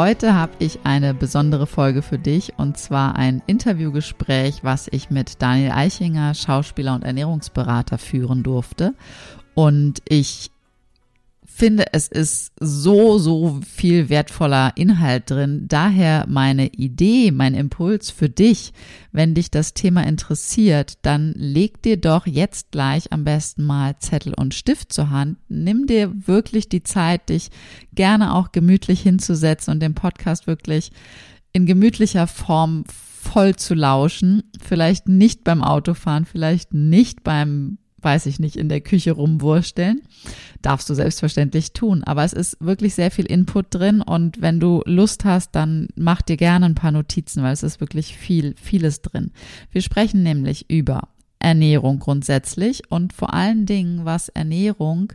Heute habe ich eine besondere Folge für dich und zwar ein Interviewgespräch, was ich mit Daniel Eichinger, Schauspieler und Ernährungsberater führen durfte. Und ich finde, es ist so, so viel wertvoller Inhalt drin. Daher meine Idee, mein Impuls für dich, wenn dich das Thema interessiert, dann leg dir doch jetzt gleich am besten mal Zettel und Stift zur Hand. Nimm dir wirklich die Zeit, dich gerne auch gemütlich hinzusetzen und den Podcast wirklich in gemütlicher Form voll zu lauschen. Vielleicht nicht beim Autofahren, vielleicht nicht beim weiß ich nicht, in der Küche rumwursteln. Darfst du selbstverständlich tun. Aber es ist wirklich sehr viel Input drin und wenn du Lust hast, dann mach dir gerne ein paar Notizen, weil es ist wirklich viel, vieles drin. Wir sprechen nämlich über Ernährung grundsätzlich und vor allen Dingen, was Ernährung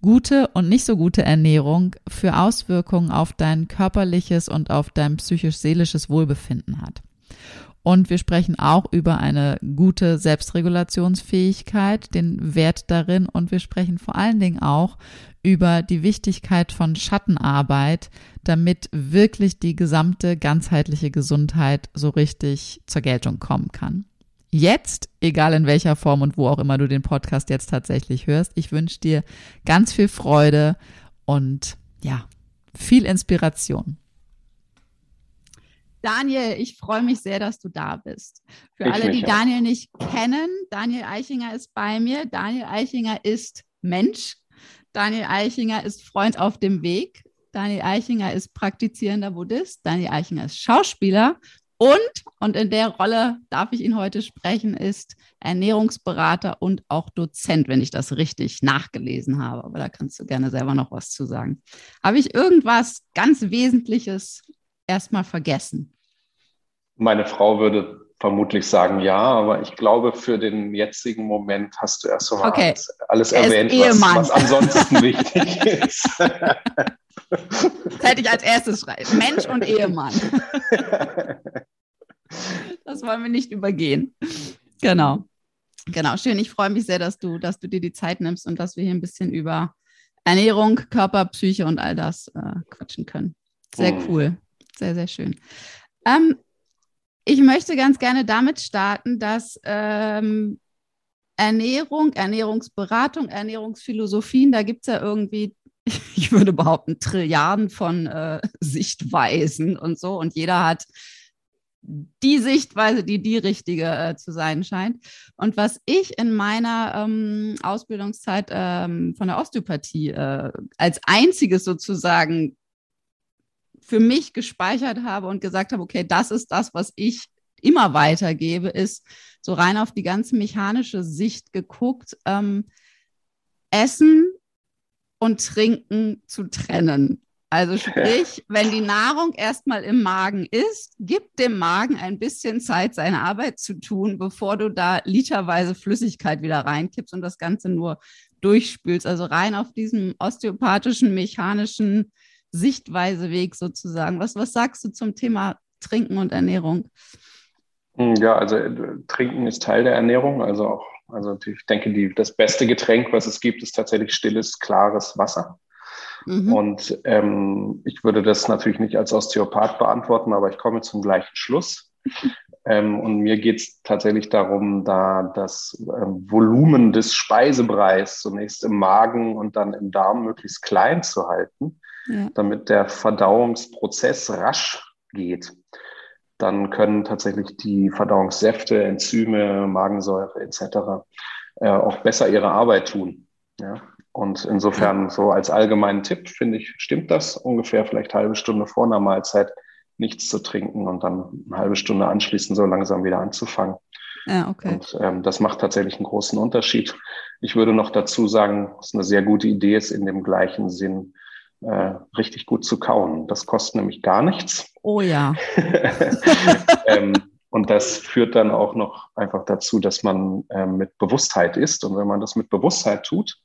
gute und nicht so gute Ernährung für Auswirkungen auf dein körperliches und auf dein psychisch-seelisches Wohlbefinden hat. Und wir sprechen auch über eine gute Selbstregulationsfähigkeit, den Wert darin. Und wir sprechen vor allen Dingen auch über die Wichtigkeit von Schattenarbeit, damit wirklich die gesamte ganzheitliche Gesundheit so richtig zur Geltung kommen kann. Jetzt, egal in welcher Form und wo auch immer du den Podcast jetzt tatsächlich hörst, ich wünsche dir ganz viel Freude und ja, viel Inspiration. Daniel, ich freue mich sehr, dass du da bist. Für ich alle, die auch. Daniel nicht kennen, Daniel Eichinger ist bei mir. Daniel Eichinger ist Mensch. Daniel Eichinger ist Freund auf dem Weg. Daniel Eichinger ist praktizierender Buddhist. Daniel Eichinger ist Schauspieler. Und, und in der Rolle darf ich ihn heute sprechen, ist Ernährungsberater und auch Dozent, wenn ich das richtig nachgelesen habe. Aber da kannst du gerne selber noch was zu sagen. Habe ich irgendwas ganz Wesentliches erstmal vergessen? Meine Frau würde vermutlich sagen ja, aber ich glaube, für den jetzigen Moment hast du erst einmal okay. alles, alles erwähnt, was, was, ansonsten wichtig ist. Das hätte ich als erstes schreiben. Mensch und Ehemann. Das wollen wir nicht übergehen. Genau. Genau, schön. Ich freue mich sehr, dass du, dass du dir die Zeit nimmst und dass wir hier ein bisschen über Ernährung, Körper, Psyche und all das äh, quatschen können. Sehr hm. cool. Sehr, sehr schön. Ähm, ich möchte ganz gerne damit starten, dass ähm, Ernährung, Ernährungsberatung, Ernährungsphilosophien, da gibt es ja irgendwie, ich würde behaupten, Trilliarden von äh, Sichtweisen und so. Und jeder hat die Sichtweise, die die richtige äh, zu sein scheint. Und was ich in meiner ähm, Ausbildungszeit ähm, von der Osteopathie äh, als einziges sozusagen für mich gespeichert habe und gesagt habe, okay, das ist das, was ich immer weitergebe, ist so rein auf die ganze mechanische Sicht geguckt, ähm, Essen und Trinken zu trennen. Also sprich, wenn die Nahrung erstmal im Magen ist, gib dem Magen ein bisschen Zeit, seine Arbeit zu tun, bevor du da literweise Flüssigkeit wieder reinkippst und das Ganze nur durchspülst. Also rein auf diesem osteopathischen, mechanischen Sichtweiseweg sozusagen. Was, was sagst du zum Thema Trinken und Ernährung? Hm, ja, also äh, Trinken ist Teil der Ernährung. Also auch, also ich denke, die, das beste Getränk, was es gibt, ist tatsächlich stilles, klares Wasser. Mhm. Und ähm, ich würde das natürlich nicht als Osteopath beantworten, aber ich komme zum gleichen Schluss. ähm, und mir geht es tatsächlich darum, da das ähm, Volumen des Speisebrei zunächst im Magen und dann im Darm möglichst klein zu halten, ja. damit der Verdauungsprozess rasch geht. dann können tatsächlich die Verdauungssäfte, Enzyme, Magensäure etc. Äh, auch besser ihre Arbeit tun. Ja? Und insofern so als allgemeinen Tipp finde ich, stimmt das ungefähr vielleicht halbe Stunde vor einer Mahlzeit nichts zu trinken und dann eine halbe Stunde anschließend so langsam wieder anzufangen. Ja, okay. Und ähm, das macht tatsächlich einen großen Unterschied. Ich würde noch dazu sagen, dass eine sehr gute Idee ist, in dem gleichen Sinn äh, richtig gut zu kauen. Das kostet nämlich gar nichts. Oh ja. ähm, und das führt dann auch noch einfach dazu, dass man ähm, mit Bewusstheit isst. Und wenn man das mit Bewusstheit tut,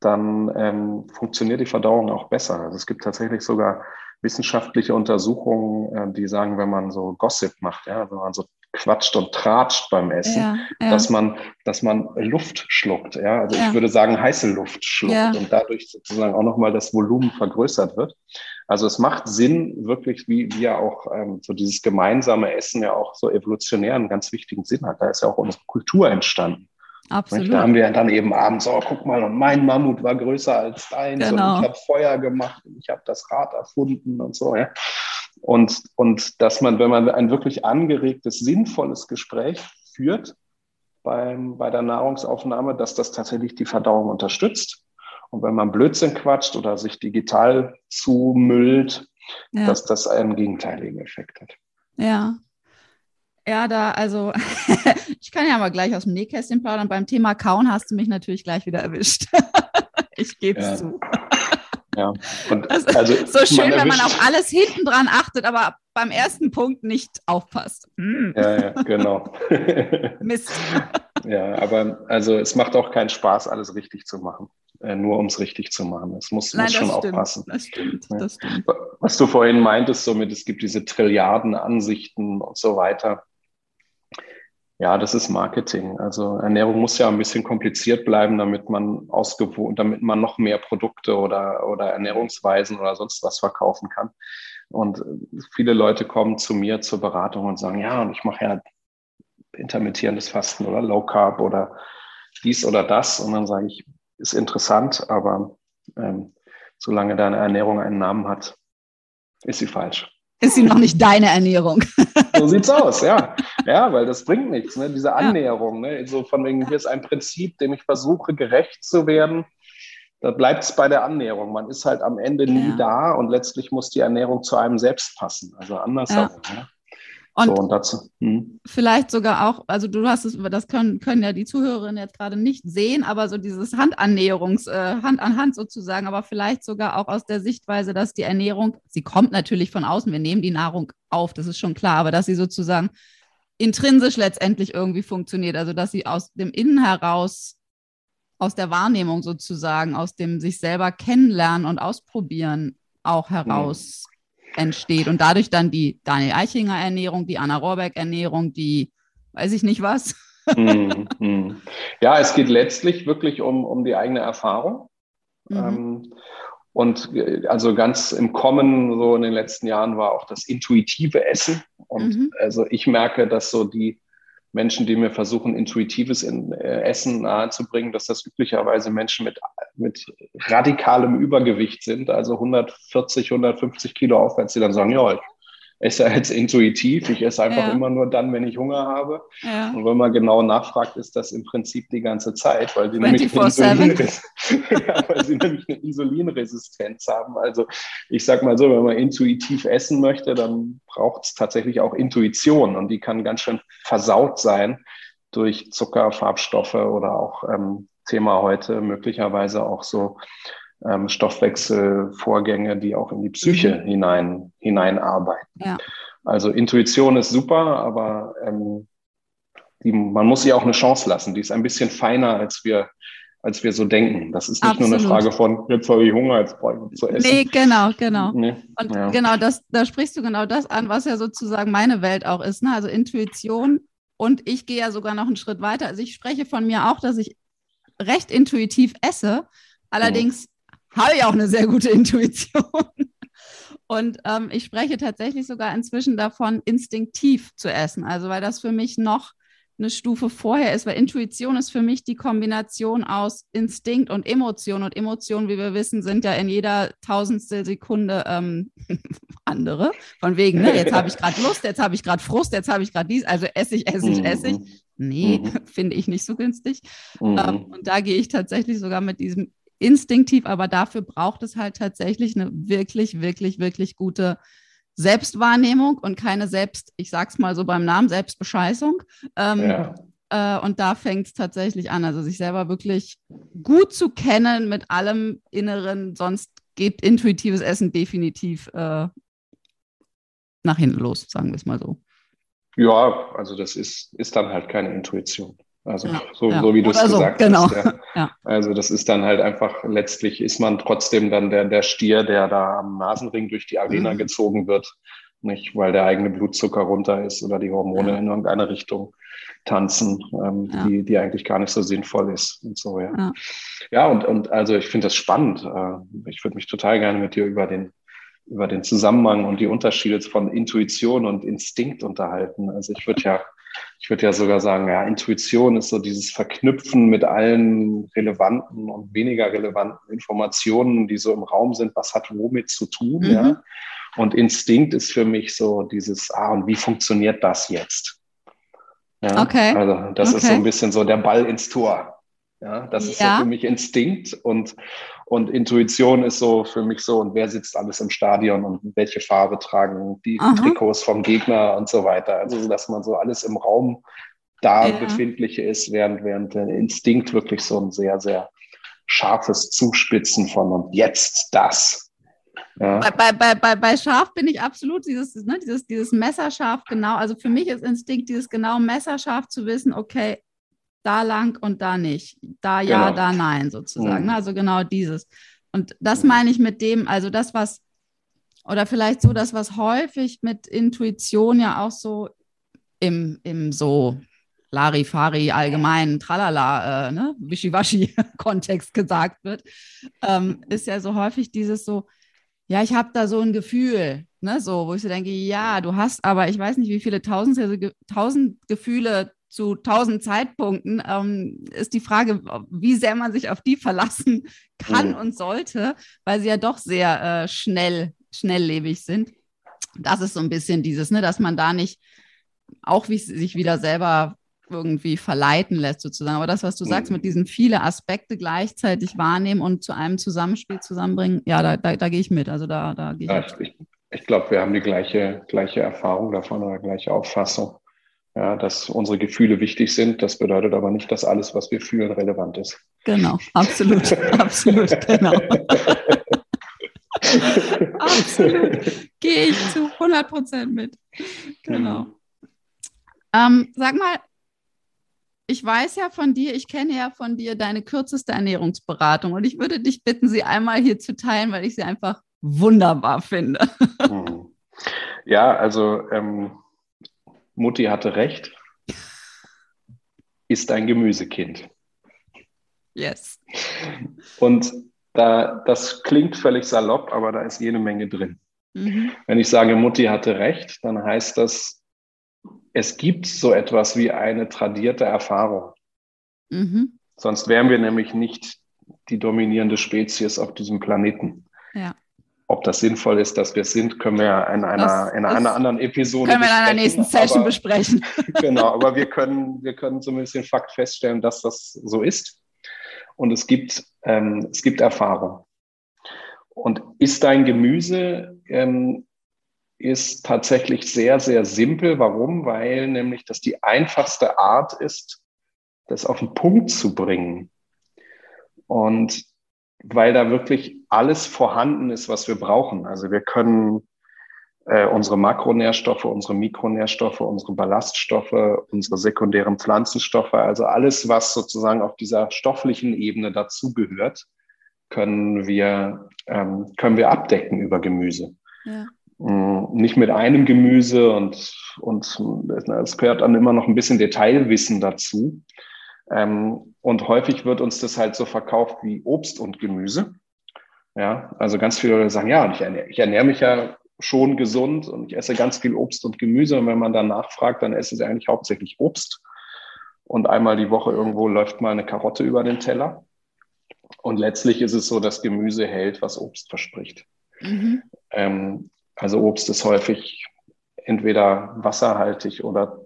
dann ähm, funktioniert die Verdauung auch besser. Also es gibt tatsächlich sogar wissenschaftliche Untersuchungen, äh, die sagen, wenn man so Gossip macht, ja, wenn man so quatscht und tratscht beim Essen, ja, ja. dass man, dass man Luft schluckt, ja, also ja. ich würde sagen heiße Luft schluckt und dadurch sozusagen auch nochmal das Volumen vergrößert wird. Also es macht Sinn, wirklich, wie wir auch ähm, so dieses gemeinsame Essen ja auch so evolutionär einen ganz wichtigen Sinn hat. Da ist ja auch unsere Kultur entstanden. Absolut. Da haben wir dann eben abends, oh, guck mal, und mein Mammut war größer als deins genau. und ich habe Feuer gemacht und ich habe das Rad erfunden und so. Ja. Und, und dass man, wenn man ein wirklich angeregtes, sinnvolles Gespräch führt beim, bei der Nahrungsaufnahme, dass das tatsächlich die Verdauung unterstützt. Und wenn man Blödsinn quatscht oder sich digital zumüllt, ja. dass das einen gegenteiligen Effekt hat. Ja. Ja, da, also ich kann ja mal gleich aus dem Nähkästchen plaudern. Beim Thema Kauen hast du mich natürlich gleich wieder erwischt. ich gebe es ja. zu. Ja. Und also, also so schön, wenn man auf alles hinten dran achtet, aber beim ersten Punkt nicht aufpasst. Hm. Ja, ja, genau. Mist. Ja, aber also es macht auch keinen Spaß, alles richtig zu machen. Äh, nur um es richtig zu machen. Es muss, Nein, muss schon stimmt, aufpassen. Das stimmt, ja. das stimmt. Was du vorhin meintest, somit es gibt diese Trilliarden Ansichten und so weiter. Ja, das ist Marketing. Also Ernährung muss ja ein bisschen kompliziert bleiben, damit man ausgewogen, damit man noch mehr Produkte oder, oder Ernährungsweisen oder sonst was verkaufen kann. Und viele Leute kommen zu mir zur Beratung und sagen, ja, und ich mache ja intermittierendes Fasten oder Low Carb oder dies oder das. Und dann sage ich, ist interessant, aber ähm, solange deine Ernährung einen Namen hat, ist sie falsch ist sie noch nicht deine Ernährung. So sieht's aus, ja. Ja, weil das bringt nichts, ne? diese Annäherung. Ne? So von wegen, hier ist ein Prinzip, dem ich versuche, gerecht zu werden. Da bleibt es bei der Annäherung. Man ist halt am Ende nie ja. da und letztlich muss die Ernährung zu einem selbst passen. Also andersherum. Ja. Ne? Und, so, und dazu, hm. vielleicht sogar auch, also du hast es, das können, können ja die Zuhörerinnen jetzt gerade nicht sehen, aber so dieses Handannäherungs, äh, Hand an Hand sozusagen, aber vielleicht sogar auch aus der Sichtweise, dass die Ernährung, sie kommt natürlich von außen, wir nehmen die Nahrung auf, das ist schon klar, aber dass sie sozusagen intrinsisch letztendlich irgendwie funktioniert, also dass sie aus dem Innen heraus, aus der Wahrnehmung sozusagen, aus dem sich selber kennenlernen und ausprobieren auch heraus entsteht und dadurch dann die Daniel Eichinger Ernährung, die Anna Rohrbeck Ernährung, die weiß ich nicht was. mm. Ja, es geht letztlich wirklich um, um die eigene Erfahrung. Mhm. Ähm, und äh, also ganz im Kommen, so in den letzten Jahren, war auch das intuitive Essen. Und mhm. also ich merke, dass so die Menschen, die mir versuchen, intuitives in, äh, Essen nahezubringen, dass das üblicherweise Menschen mit, mit radikalem Übergewicht sind, also 140, 150 Kilo aufwärts, die dann sagen, ja, ich esse jetzt intuitiv. Ich esse einfach ja. immer nur dann, wenn ich Hunger habe. Ja. Und wenn man genau nachfragt, ist das im Prinzip die ganze Zeit, weil sie, nämlich eine, Insulinres ja, weil sie nämlich eine Insulinresistenz haben. Also ich sage mal so, wenn man intuitiv essen möchte, dann braucht es tatsächlich auch Intuition und die kann ganz schön versaut sein durch Zucker, Farbstoffe oder auch ähm, Thema heute möglicherweise auch so ähm, Stoffwechselvorgänge, die auch in die Psyche mhm. hinein, hineinarbeiten. Ja. Also Intuition ist super, aber ähm, die, man muss ihr auch eine Chance lassen. Die ist ein bisschen feiner, als wir, als wir so denken. Das ist nicht Absolut. nur eine Frage von, jetzt habe ich Hunger, jetzt brauche ich zu essen. Nee, genau, genau. Nee, Und ja. genau, das, da sprichst du genau das an, was ja sozusagen meine Welt auch ist. Ne? Also Intuition. Und ich gehe ja sogar noch einen Schritt weiter. Also ich spreche von mir auch, dass ich recht intuitiv esse. Allerdings habe ich auch eine sehr gute Intuition. Und ähm, ich spreche tatsächlich sogar inzwischen davon, instinktiv zu essen. Also weil das für mich noch eine Stufe vorher ist, weil Intuition ist für mich die Kombination aus Instinkt und Emotion. Und Emotionen, wie wir wissen, sind ja in jeder tausendstel Sekunde ähm, andere. Von wegen, ne, jetzt habe ich gerade Lust, jetzt habe ich gerade Frust, jetzt habe ich gerade dies, also Essig, Essig, mhm. Essig. Nee, mhm. finde ich nicht so günstig. Mhm. Ähm, und da gehe ich tatsächlich sogar mit diesem instinktiv, aber dafür braucht es halt tatsächlich eine wirklich, wirklich, wirklich gute Selbstwahrnehmung und keine Selbst, ich sag's mal so beim Namen, Selbstbescheißung. Ähm, ja. äh, und da fängt es tatsächlich an, also sich selber wirklich gut zu kennen mit allem Inneren, sonst geht intuitives Essen definitiv äh, nach hinten los, sagen wir es mal so. Ja, also das ist, ist dann halt keine Intuition. Also ja, so, ja. so wie du es gesagt genau. hast. Ja. ja. Also das ist dann halt einfach, letztlich ist man trotzdem dann der, der Stier, der da am Nasenring durch die Arena mhm. gezogen wird, nicht weil der eigene Blutzucker runter ist oder die Hormone in irgendeine Richtung tanzen, ähm, die, die eigentlich gar nicht so sinnvoll ist und so, ja. Ja, und, und also ich finde das spannend. Äh, ich würde mich total gerne mit dir über den über den Zusammenhang und die Unterschiede von Intuition und Instinkt unterhalten. Also ich würde ja ich würde ja sogar sagen, ja, Intuition ist so dieses Verknüpfen mit allen relevanten und weniger relevanten Informationen, die so im Raum sind. Was hat womit zu tun? Mhm. Ja? Und Instinkt ist für mich so dieses, ah, und wie funktioniert das jetzt? Ja? Okay. Also das okay. ist so ein bisschen so der Ball ins Tor. Ja, das ist ja. so für mich Instinkt und, und Intuition ist so für mich so, und wer sitzt alles im Stadion und welche Farbe tragen die Aha. Trikots vom Gegner und so weiter. Also, dass man so alles im Raum da ja. befindliche ist, während, während der Instinkt wirklich so ein sehr, sehr scharfes Zuspitzen von und jetzt das. Ja. Bei, bei, bei, bei Scharf bin ich absolut dieses, ne, dieses, dieses Messerscharf genau. Also für mich ist Instinkt dieses genau Messerscharf zu wissen, okay, da lang und da nicht. Da ja, genau. da nein, sozusagen. Mhm. Also genau dieses. Und das meine ich mit dem, also das, was, oder vielleicht so das, was häufig mit Intuition ja auch so im, im so Larifari allgemeinen Tralala, äh, ne, Wischiwaschi-Kontext gesagt wird, ähm, ist ja so häufig dieses so, ja, ich habe da so ein Gefühl, ne, so, wo ich so denke, ja, du hast aber, ich weiß nicht, wie viele tausend, tausend Gefühle zu tausend Zeitpunkten, ähm, ist die Frage, wie sehr man sich auf die verlassen kann mhm. und sollte, weil sie ja doch sehr äh, schnell, schnelllebig sind. Das ist so ein bisschen dieses, ne, dass man da nicht auch wie sich wieder selber irgendwie verleiten lässt, sozusagen. Aber das, was du sagst, mit diesen viele Aspekte gleichzeitig wahrnehmen und zu einem Zusammenspiel zusammenbringen, ja, da, da, da gehe ich mit. Also da, da gehe ich. Ja, ich, ich glaube, wir haben die gleiche, gleiche Erfahrung davon oder gleiche Auffassung ja, dass unsere Gefühle wichtig sind. Das bedeutet aber nicht, dass alles, was wir fühlen, relevant ist. Genau, absolut, absolut, genau. absolut. Gehe ich zu 100 Prozent mit. Genau. Mhm. Ähm, sag mal, ich weiß ja von dir, ich kenne ja von dir deine kürzeste Ernährungsberatung und ich würde dich bitten, sie einmal hier zu teilen, weil ich sie einfach wunderbar finde. Mhm. Ja, also ähm, Mutti hatte recht, ist ein Gemüsekind. Yes. Und da, das klingt völlig salopp, aber da ist jede Menge drin. Mhm. Wenn ich sage, Mutti hatte recht, dann heißt das, es gibt so etwas wie eine tradierte Erfahrung. Mhm. Sonst wären wir nämlich nicht die dominierende Spezies auf diesem Planeten. Ja. Ob das sinnvoll ist, dass wir es sind, können wir in einer, das, in einer anderen Episode Können wir in einer nächsten Session aber, besprechen. genau, aber wir können, wir können zumindest den Fakt feststellen, dass das so ist. Und es gibt, ähm, es gibt Erfahrung. Und ist dein Gemüse ähm, ist tatsächlich sehr, sehr simpel. Warum? Weil nämlich das die einfachste Art ist, das auf den Punkt zu bringen. Und weil da wirklich alles vorhanden ist, was wir brauchen. Also wir können äh, unsere Makronährstoffe, unsere Mikronährstoffe, unsere Ballaststoffe, unsere sekundären Pflanzenstoffe, also alles, was sozusagen auf dieser stofflichen Ebene dazugehört, können wir, ähm, können wir abdecken über Gemüse. Ja. Mm, nicht mit einem Gemüse und, und es gehört dann immer noch ein bisschen Detailwissen dazu. Ähm, und häufig wird uns das halt so verkauft wie Obst und Gemüse. Ja, also ganz viele Leute sagen, ja, ich ernähre, ich ernähre mich ja schon gesund und ich esse ganz viel Obst und Gemüse. Und wenn man dann nachfragt, dann esse ich eigentlich hauptsächlich Obst. und einmal die Woche irgendwo läuft mal eine Karotte über den Teller. Und letztlich ist es so, dass Gemüse hält, was Obst verspricht. Mhm. Ähm, also Obst ist häufig entweder wasserhaltig oder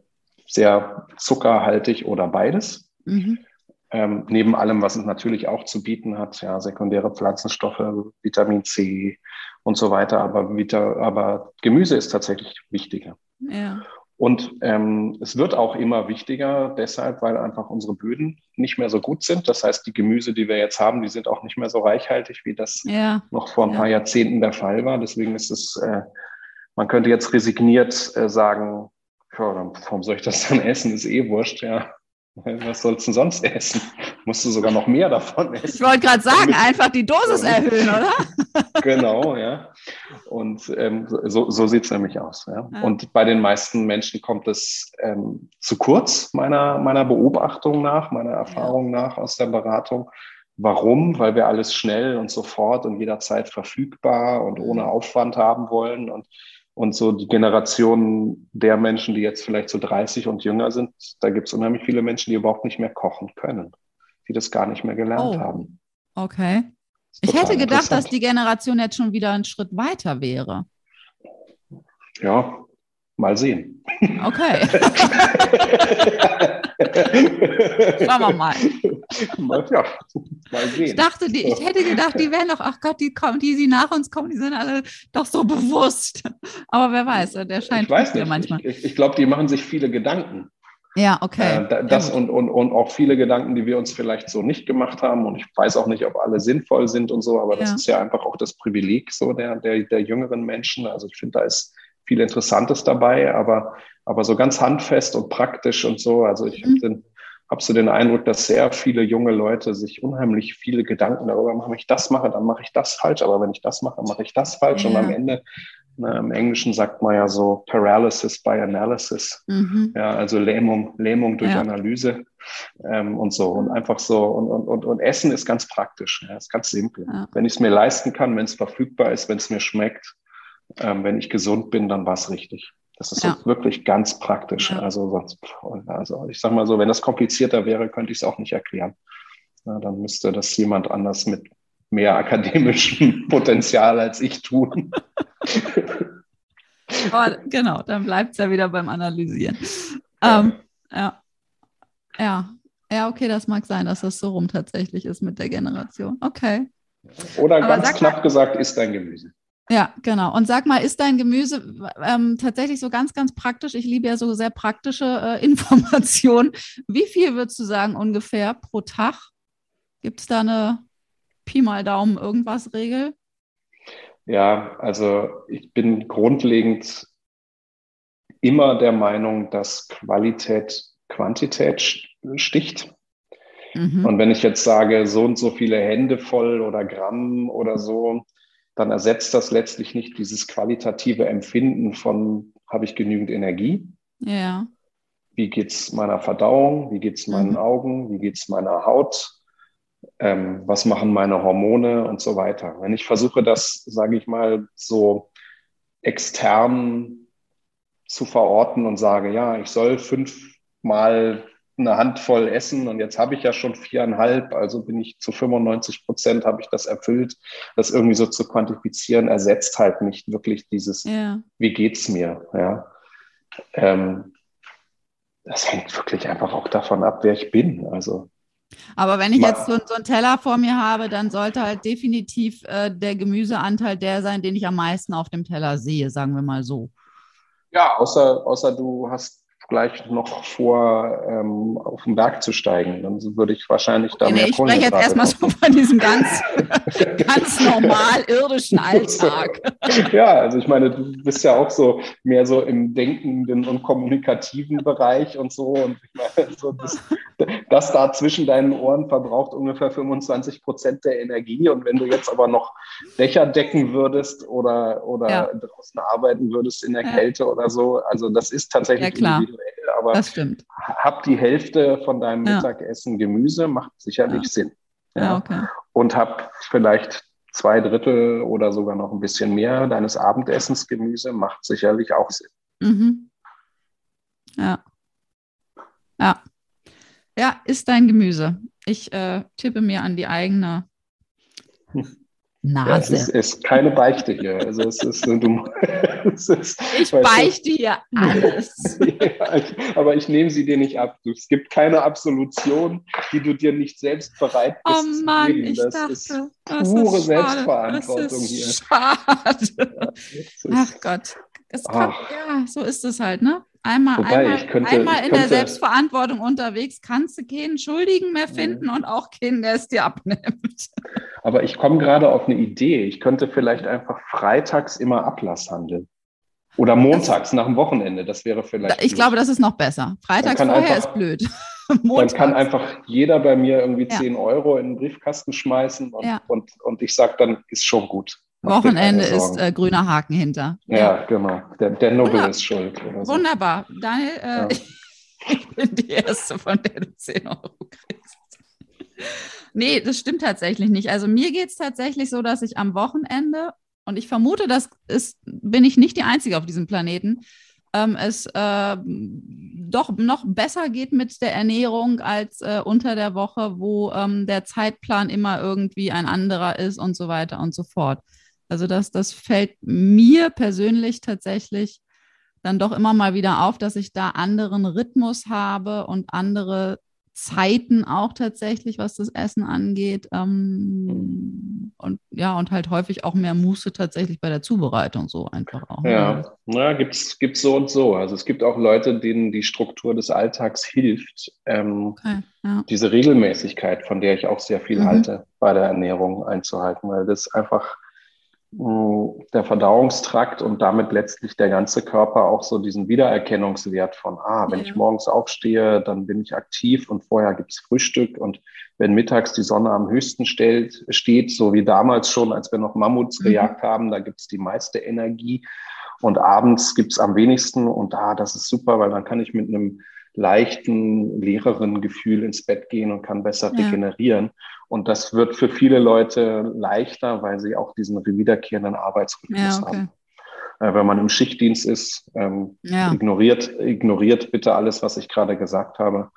sehr zuckerhaltig oder beides. Mhm. Ähm, neben allem, was es natürlich auch zu bieten hat, ja, sekundäre Pflanzenstoffe, Vitamin C und so weiter. Aber, Vita, aber Gemüse ist tatsächlich wichtiger. Ja. Und ähm, es wird auch immer wichtiger, deshalb, weil einfach unsere Böden nicht mehr so gut sind. Das heißt, die Gemüse, die wir jetzt haben, die sind auch nicht mehr so reichhaltig, wie das ja. noch vor ein ja. paar Jahrzehnten der Fall war. Deswegen ist es, äh, man könnte jetzt resigniert äh, sagen, ja, warum soll ich das dann essen? Ist eh wurscht, ja. Was sollst du sonst essen? Musst du sogar noch mehr davon essen. Ich wollte gerade sagen, einfach die Dosis erhöhen, oder? genau, ja. Und ähm, so, so sieht es nämlich aus. Ja. ja. Und bei den meisten Menschen kommt es ähm, zu kurz, meiner, meiner Beobachtung nach, meiner Erfahrung ja. nach aus der Beratung. Warum? Weil wir alles schnell und sofort und jederzeit verfügbar und ohne mhm. Aufwand haben wollen. Und und so die Generation der Menschen, die jetzt vielleicht so 30 und jünger sind, da gibt es unheimlich viele Menschen, die überhaupt nicht mehr kochen können, die das gar nicht mehr gelernt oh. haben. Okay. Ich hätte gedacht, dass die Generation jetzt schon wieder einen Schritt weiter wäre. Ja, mal sehen. Okay. Schauen wir mal. Ja, mal sehen. Ich dachte, die, ich hätte gedacht, die wären doch, ach Gott, die kommen, die, die nach uns kommen, die sind alle doch so bewusst. Aber wer weiß, der scheint ich weiß nicht. manchmal. Ich, ich glaube, die machen sich viele Gedanken. Ja, okay. Äh, das und, und, und auch viele Gedanken, die wir uns vielleicht so nicht gemacht haben. Und ich weiß auch nicht, ob alle sinnvoll sind und so, aber das ja. ist ja einfach auch das Privileg so der, der, der jüngeren Menschen. Also ich finde, da ist viel Interessantes dabei, aber, aber so ganz handfest und praktisch und so. Also ich mhm. habe den, hab so den Eindruck, dass sehr viele junge Leute sich unheimlich viele Gedanken darüber machen, wenn ich das mache, dann mache ich das falsch, aber wenn ich das mache, mache ich das falsch. Ja. Und am Ende, na, im Englischen sagt man ja so Paralysis by Analysis, mhm. ja, also Lähmung, Lähmung durch ja. Analyse ähm, und so. Und einfach so, und, und, und, und Essen ist ganz praktisch, ja, ist ganz simpel. Ja. Wenn ich es mir leisten kann, wenn es verfügbar ist, wenn es mir schmeckt, ähm, wenn ich gesund bin, dann war es richtig. Das ist ja. wirklich ganz praktisch. Ja. Also, sonst, also ich sage mal so, wenn das komplizierter wäre, könnte ich es auch nicht erklären. Ja, dann müsste das jemand anders mit mehr akademischem Potenzial als ich tun. Aber genau, dann bleibt es ja wieder beim Analysieren. Ähm, ja. ja. Ja, okay, das mag sein, dass das so rum tatsächlich ist mit der Generation. Okay. Oder Aber ganz knapp mal, gesagt, ist dein Gemüse. Ja, genau. Und sag mal, ist dein Gemüse ähm, tatsächlich so ganz, ganz praktisch? Ich liebe ja so sehr praktische äh, Informationen. Wie viel würdest du sagen ungefähr pro Tag? Gibt es da eine Pi mal Daumen irgendwas Regel? Ja, also ich bin grundlegend immer der Meinung, dass Qualität Quantität sticht. Mhm. Und wenn ich jetzt sage, so und so viele Hände voll oder Gramm oder so, dann ersetzt das letztlich nicht dieses qualitative Empfinden von, habe ich genügend Energie? Ja. Wie geht es meiner Verdauung? Wie geht es meinen mhm. Augen? Wie geht es meiner Haut? Ähm, was machen meine Hormone und so weiter? Wenn ich versuche, das, sage ich mal, so extern zu verorten und sage, ja, ich soll fünfmal eine Handvoll essen und jetzt habe ich ja schon viereinhalb, also bin ich zu 95 Prozent, habe ich das erfüllt. Das irgendwie so zu quantifizieren, ersetzt halt nicht wirklich dieses, ja. wie geht's mir, ja. Ähm, das hängt wirklich einfach auch davon ab, wer ich bin. Also aber wenn ich jetzt so, so, einen Teller vor mir habe, dann sollte halt definitiv äh, der Gemüseanteil der sein, den ich am meisten auf dem Teller sehe, sagen wir mal so. Ja, außer, außer du hast gleich noch vor, ähm, auf den Berg zu steigen. Dann würde ich wahrscheinlich da nee, mehr Ich spreche jetzt erstmal so von diesem ganz, ganz normal irdischen Alltag. ja, also ich meine, du bist ja auch so mehr so im denkenden und kommunikativen Bereich und so. Und ich meine, so das, das da zwischen deinen Ohren verbraucht ungefähr 25 Prozent der Energie. Und wenn du jetzt aber noch Dächer decken würdest oder, oder ja. draußen arbeiten würdest in der. Kälte oder so, also das ist tatsächlich ja, klar individuell, aber das stimmt. hab die Hälfte von deinem. Mittagessen Gemüse, macht sicherlich. Sinn. Ja. Okay. Und hab vielleicht zwei Drittel oder sogar noch ein bisschen mehr deines Abendessens Gemüse, macht sicherlich auch Sinn. Mhm. Ja. Ja. Ja, ist dein Gemüse. Ich äh, tippe mir an die eigene Nase. Ja, es ist, ist, keine Beichte hier. Also es ist, du, es ist, ich beichte du, hier alles. ja, aber ich nehme sie dir nicht ab. Es gibt keine Absolution, die du dir nicht selbst bereit bist oh Mann, zu geben. Ich das dachte, ist das pure ist Selbstverantwortung das ist hier. Schade. Ja, Ach Gott. Kann, ja, so ist es halt, ne? Einmal, Wobei, einmal, könnte, einmal in könnte, der Selbstverantwortung unterwegs, kannst du keinen Schuldigen mehr finden und auch keinen, der es dir abnimmt. Aber ich komme gerade auf eine Idee. Ich könnte vielleicht einfach freitags immer Ablass handeln. Oder montags das, nach dem Wochenende. Das wäre vielleicht. Ich gut. glaube, das ist noch besser. Freitags vorher einfach, ist blöd. Montags. Dann kann einfach jeder bei mir irgendwie ja. 10 Euro in den Briefkasten schmeißen und, ja. und, und ich sage dann, ist schon gut. Wochenende ist äh, grüner Haken hinter. Ja, ja. genau. Der, der Nobel ist schuld. So. Wunderbar. Daniel, äh, ja. ich bin die Erste, von der du 10 Euro kriegst. Nee, das stimmt tatsächlich nicht. Also mir geht es tatsächlich so, dass ich am Wochenende, und ich vermute, das ist, bin ich nicht die Einzige auf diesem Planeten, ähm, es äh, doch noch besser geht mit der Ernährung als äh, unter der Woche, wo ähm, der Zeitplan immer irgendwie ein anderer ist und so weiter und so fort. Also das, das fällt mir persönlich tatsächlich dann doch immer mal wieder auf, dass ich da anderen Rhythmus habe und andere Zeiten auch tatsächlich, was das Essen angeht. Ähm, und ja, und halt häufig auch mehr Muße tatsächlich bei der Zubereitung so einfach auch. Ne? Ja, ja gibt es so und so. Also es gibt auch Leute, denen die Struktur des Alltags hilft, ähm, okay, ja. diese Regelmäßigkeit, von der ich auch sehr viel mhm. halte, bei der Ernährung einzuhalten, weil das einfach der Verdauungstrakt und damit letztlich der ganze Körper auch so diesen Wiedererkennungswert von, ah, wenn ja. ich morgens aufstehe, dann bin ich aktiv und vorher gibt's Frühstück und wenn mittags die Sonne am höchsten stellt, steht, so wie damals schon, als wir noch Mammuts mhm. gejagt haben, da gibt's die meiste Energie und abends gibt's am wenigsten und ah, das ist super, weil dann kann ich mit einem leichten, leereren Gefühl ins Bett gehen und kann besser ja. regenerieren. Und das wird für viele Leute leichter, weil sie auch diesen wiederkehrenden Arbeitsrhythmus ja, okay. haben. Äh, wenn man im Schichtdienst ist, ähm, ja. ignoriert, ignoriert bitte alles, was ich gerade gesagt habe.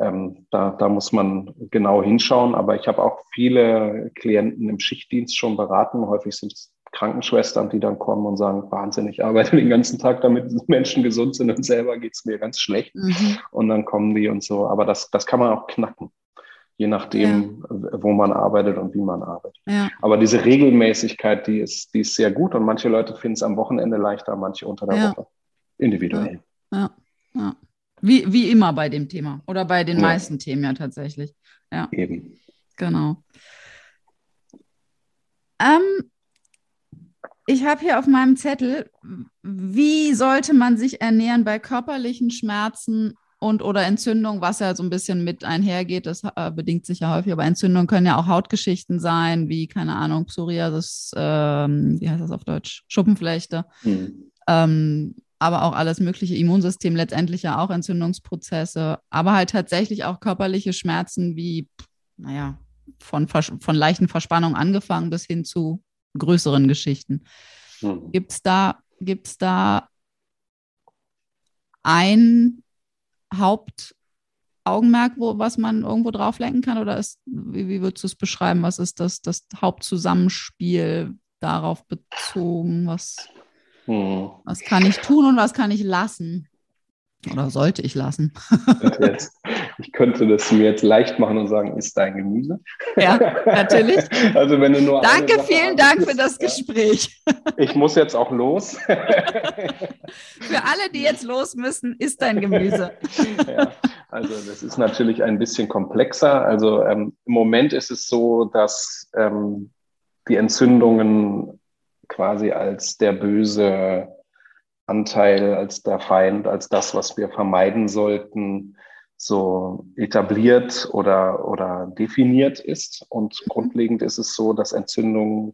Ähm, da, da muss man genau hinschauen. Aber ich habe auch viele Klienten im Schichtdienst schon beraten. Häufig sind es Krankenschwestern, die dann kommen und sagen, Wahnsinn, ich arbeite den ganzen Tag, damit Menschen gesund sind und selber geht es mir ganz schlecht. Mhm. Und dann kommen die und so. Aber das, das kann man auch knacken, je nachdem, ja. wo man arbeitet und wie man arbeitet. Ja. Aber diese Regelmäßigkeit, die ist, die ist sehr gut und manche Leute finden es am Wochenende leichter, manche unter der ja. Woche. Individuell. Ja. ja. Wie, wie immer bei dem Thema oder bei den meisten Themen ja tatsächlich. Ja. Eben. Genau. Ähm, ich habe hier auf meinem Zettel, wie sollte man sich ernähren bei körperlichen Schmerzen und oder Entzündung, was ja so ein bisschen mit einhergeht, das äh, bedingt sich ja häufig, aber Entzündungen können ja auch Hautgeschichten sein, wie, keine Ahnung, Psoriasis, ähm, wie heißt das auf Deutsch, Schuppenflechte, mhm. ähm, aber auch alles mögliche, Immunsystem letztendlich ja auch Entzündungsprozesse, aber halt tatsächlich auch körperliche Schmerzen wie, naja, von, von leichten Verspannungen angefangen bis hin zu größeren Geschichten. Mhm. Gibt es da, gibt's da ein Hauptaugenmerk, wo, was man irgendwo drauf lenken kann? Oder ist, wie, wie würdest du es beschreiben? Was ist das, das Hauptzusammenspiel darauf bezogen? Was, hm. was kann ich tun und was kann ich lassen? Oder sollte ich lassen? Jetzt, ich könnte das mir jetzt leicht machen und sagen, ist dein Gemüse? Ja, natürlich. Also wenn du nur Danke, vielen Dank für das Gespräch. Ich muss jetzt auch los. Für alle, die jetzt los müssen, ist dein Gemüse. Ja, also das ist natürlich ein bisschen komplexer. Also ähm, im Moment ist es so, dass ähm, die Entzündungen quasi als der böse Anteil, als der Feind, als das, was wir vermeiden sollten, so etabliert oder, oder definiert ist. Und mhm. grundlegend ist es so, dass Entzündungen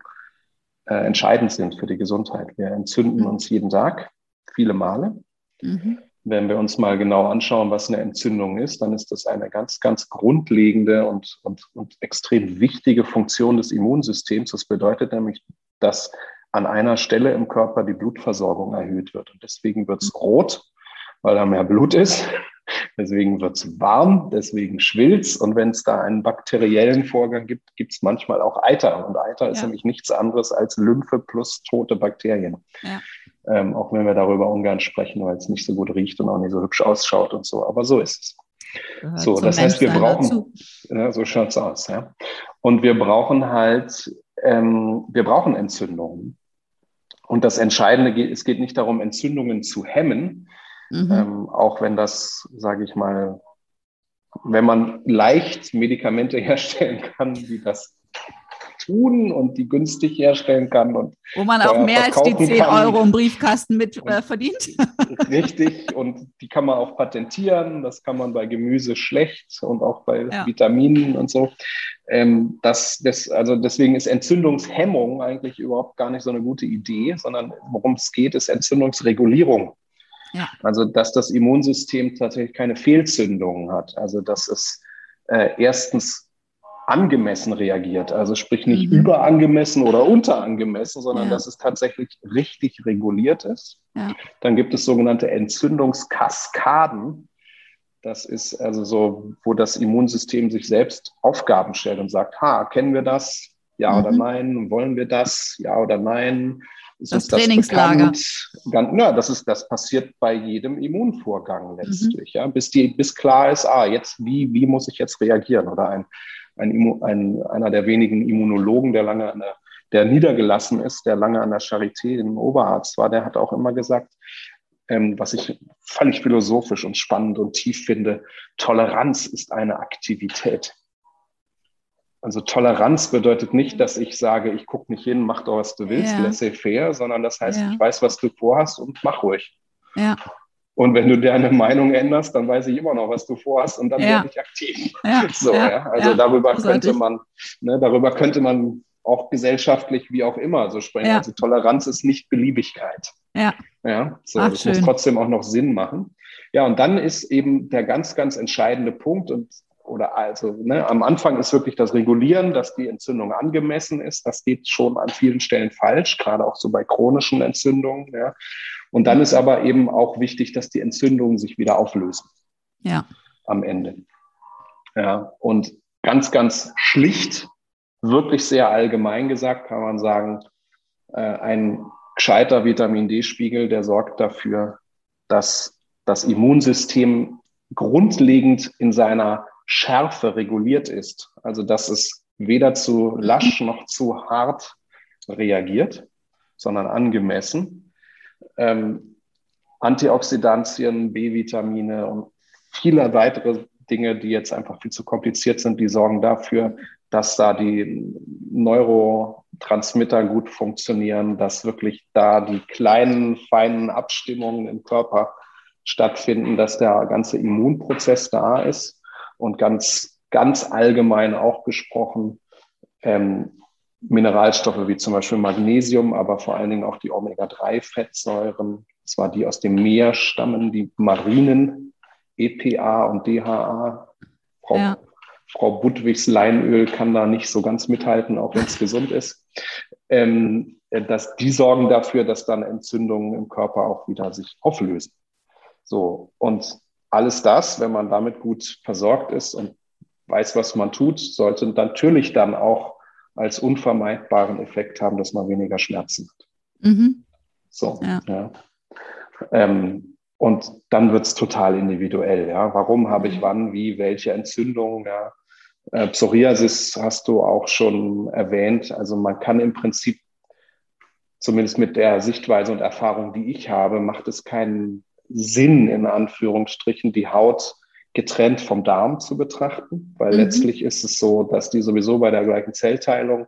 äh, entscheidend sind für die Gesundheit. Wir entzünden mhm. uns jeden Tag, viele Male. Mhm. Wenn wir uns mal genau anschauen, was eine Entzündung ist, dann ist das eine ganz, ganz grundlegende und, und, und extrem wichtige Funktion des Immunsystems. Das bedeutet nämlich, dass an einer Stelle im Körper die Blutversorgung erhöht wird. Und deswegen wird es rot, weil da mehr Blut ist. Deswegen wird es warm, deswegen schwillt Und wenn es da einen bakteriellen Vorgang gibt, gibt es manchmal auch Eiter. Und Eiter ja. ist nämlich nichts anderes als Lymphe plus tote Bakterien. Ja. Ähm, auch wenn wir darüber ungern sprechen, weil es nicht so gut riecht und auch nicht so hübsch ausschaut und so. Aber so ist es. Gehört so, das heißt, wir brauchen, ja, so schaut es aus, ja. Und wir brauchen halt, ähm, wir brauchen Entzündungen. Und das Entscheidende geht, es geht nicht darum, Entzündungen zu hemmen, mhm. ähm, auch wenn das, sage ich mal, wenn man leicht Medikamente herstellen kann, die das tun und die günstig herstellen kann. Und Wo man auch mehr als die 10 kann. Euro im Briefkasten mit äh, verdient. Richtig, und die kann man auch patentieren. Das kann man bei Gemüse schlecht und auch bei ja. Vitaminen und so. Ähm, das, das, also deswegen ist Entzündungshemmung eigentlich überhaupt gar nicht so eine gute Idee, sondern worum es geht, ist Entzündungsregulierung. Ja. Also, dass das Immunsystem tatsächlich keine Fehlzündungen hat. Also, dass es äh, erstens angemessen reagiert. Also sprich nicht mhm. überangemessen oder unterangemessen, sondern ja. dass es tatsächlich richtig reguliert ist. Ja. Dann gibt es sogenannte Entzündungskaskaden. Das ist also so, wo das Immunsystem sich selbst Aufgaben stellt und sagt, ha, kennen wir das? Ja mhm. oder nein? Wollen wir das? Ja oder nein? Ist das Trainingslager. Ganz, ja, das ist, das passiert bei jedem Immunvorgang letztlich, mhm. ja, bis die, bis klar ist, ah, jetzt, wie, wie muss ich jetzt reagieren? Oder ein, ein, ein, einer der wenigen Immunologen, der lange an der, der niedergelassen ist, der lange an der Charité im Oberarzt war, der hat auch immer gesagt, ähm, was ich völlig philosophisch und spannend und tief finde, Toleranz ist eine Aktivität. Also Toleranz bedeutet nicht, dass ich sage, ich gucke nicht hin, mach doch, was du willst, ja. laissez-faire, sondern das heißt, ja. ich weiß, was du vorhast und mach ruhig. Ja. Und wenn du deine Meinung änderst, dann weiß ich immer noch, was du vorhast und dann ja. werde ich aktiv. Ja. So, ja. Also darüber könnte man, ne, darüber könnte man auch gesellschaftlich wie auch immer so sprechen. Also Toleranz ist nicht Beliebigkeit. Ja. Ja, so, Ach, das schön. muss trotzdem auch noch Sinn machen. Ja, und dann ist eben der ganz, ganz entscheidende Punkt und oder also ne, am Anfang ist wirklich das Regulieren, dass die Entzündung angemessen ist. Das geht schon an vielen Stellen falsch, gerade auch so bei chronischen Entzündungen. Ja. Und dann ist aber eben auch wichtig, dass die Entzündungen sich wieder auflösen. Ja. Am Ende. Ja. Und ganz, ganz schlicht, wirklich sehr allgemein gesagt, kann man sagen, äh, ein gescheiter Vitamin D-Spiegel, der sorgt dafür, dass das Immunsystem grundlegend in seiner Schärfe reguliert ist. Also dass es weder zu lasch noch zu hart reagiert, sondern angemessen. Ähm, Antioxidantien, B-Vitamine und viele weitere Dinge, die jetzt einfach viel zu kompliziert sind, die sorgen dafür, dass da die Neurotransmitter gut funktionieren, dass wirklich da die kleinen, feinen Abstimmungen im Körper stattfinden, dass der ganze Immunprozess da ist und ganz, ganz allgemein auch gesprochen, ähm, Mineralstoffe wie zum Beispiel Magnesium, aber vor allen Dingen auch die Omega-3-Fettsäuren, zwar die aus dem Meer stammen, die marinen EPA und DHA. Frau, ja. Frau Budwigs Leinöl kann da nicht so ganz mithalten, auch wenn es gesund ist. Ähm, dass die sorgen dafür, dass dann Entzündungen im Körper auch wieder sich auflösen. So, und alles das, wenn man damit gut versorgt ist und weiß, was man tut, sollte natürlich dann auch als unvermeidbaren Effekt haben, dass man weniger Schmerzen hat. Mhm. So, ja. ja. Ähm, und dann wird es total individuell. Ja. Warum habe ich mhm. wann, wie, welche Entzündung? Ja. Äh, Psoriasis hast du auch schon erwähnt. Also man kann im Prinzip, zumindest mit der Sichtweise und Erfahrung, die ich habe, macht es keinen Sinn, in Anführungsstrichen, die Haut getrennt vom Darm zu betrachten, weil mhm. letztlich ist es so, dass die sowieso bei der gleichen Zellteilung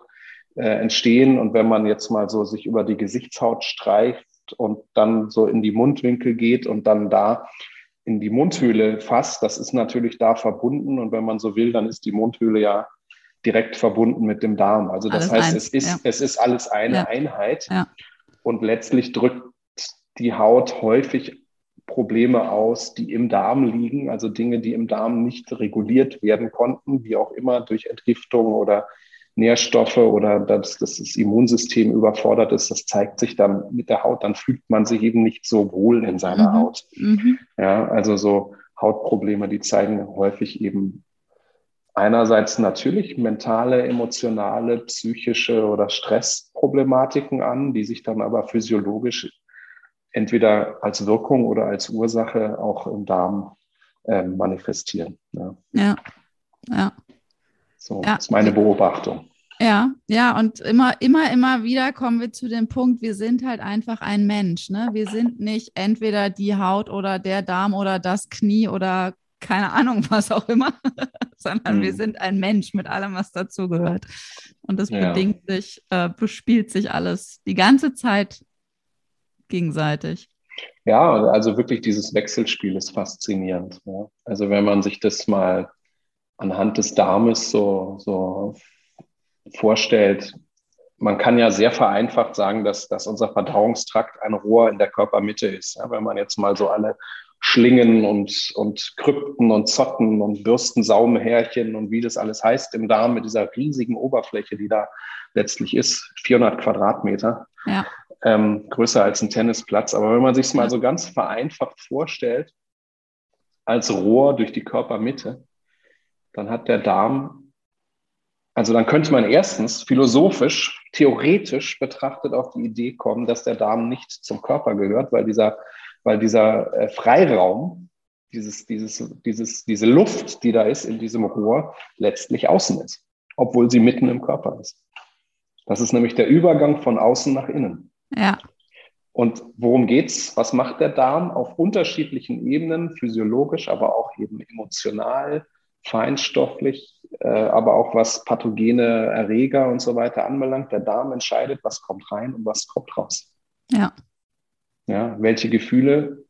äh, entstehen. Und wenn man jetzt mal so sich über die Gesichtshaut streift und dann so in die Mundwinkel geht und dann da in die Mundhöhle fasst, das ist natürlich da verbunden. Und wenn man so will, dann ist die Mundhöhle ja direkt verbunden mit dem Darm. Also das alles heißt, eins, es ist, ja. es ist alles eine ja. Einheit. Ja. Und letztlich drückt die Haut häufig Probleme aus, die im Darm liegen, also Dinge, die im Darm nicht reguliert werden konnten, wie auch immer durch Entgiftung oder Nährstoffe oder dass, dass das Immunsystem überfordert ist, das zeigt sich dann mit der Haut, dann fühlt man sich eben nicht so wohl in seiner mhm. Haut. Mhm. Ja, also so Hautprobleme, die zeigen häufig eben einerseits natürlich mentale, emotionale, psychische oder Stressproblematiken an, die sich dann aber physiologisch entweder als Wirkung oder als Ursache auch im Darm äh, manifestieren. Ja, ja. ja. So ja. ist meine Beobachtung. Ja, ja, und immer, immer, immer wieder kommen wir zu dem Punkt, wir sind halt einfach ein Mensch. Ne? Wir sind nicht entweder die Haut oder der Darm oder das Knie oder keine Ahnung, was auch immer, sondern mhm. wir sind ein Mensch mit allem, was dazugehört. Und das ja. bedingt sich, äh, bespielt sich alles die ganze Zeit gegenseitig. Ja, also wirklich dieses Wechselspiel ist faszinierend. Ja. Also wenn man sich das mal anhand des Darmes so, so vorstellt, man kann ja sehr vereinfacht sagen, dass, dass unser Verdauungstrakt ein Rohr in der Körpermitte ist. Ja, wenn man jetzt mal so alle Schlingen und, und Krypten und Zotten und Bürstensaumhärchen und wie das alles heißt im Darm mit dieser riesigen Oberfläche, die da letztlich ist, 400 Quadratmeter, ja. Ähm, größer als ein Tennisplatz. Aber wenn man sich es mal so ganz vereinfacht vorstellt, als Rohr durch die Körpermitte, dann hat der Darm, also dann könnte man erstens philosophisch, theoretisch betrachtet auf die Idee kommen, dass der Darm nicht zum Körper gehört, weil dieser weil dieser äh, Freiraum, dieses, dieses, dieses, diese Luft, die da ist in diesem Rohr, letztlich außen ist, obwohl sie mitten im Körper ist. Das ist nämlich der Übergang von außen nach innen. Ja. Und worum geht's? Was macht der Darm auf unterschiedlichen Ebenen, physiologisch, aber auch eben emotional, feinstofflich, äh, aber auch was pathogene Erreger und so weiter anbelangt? Der Darm entscheidet, was kommt rein und was kommt raus. Ja. Ja, welche Gefühle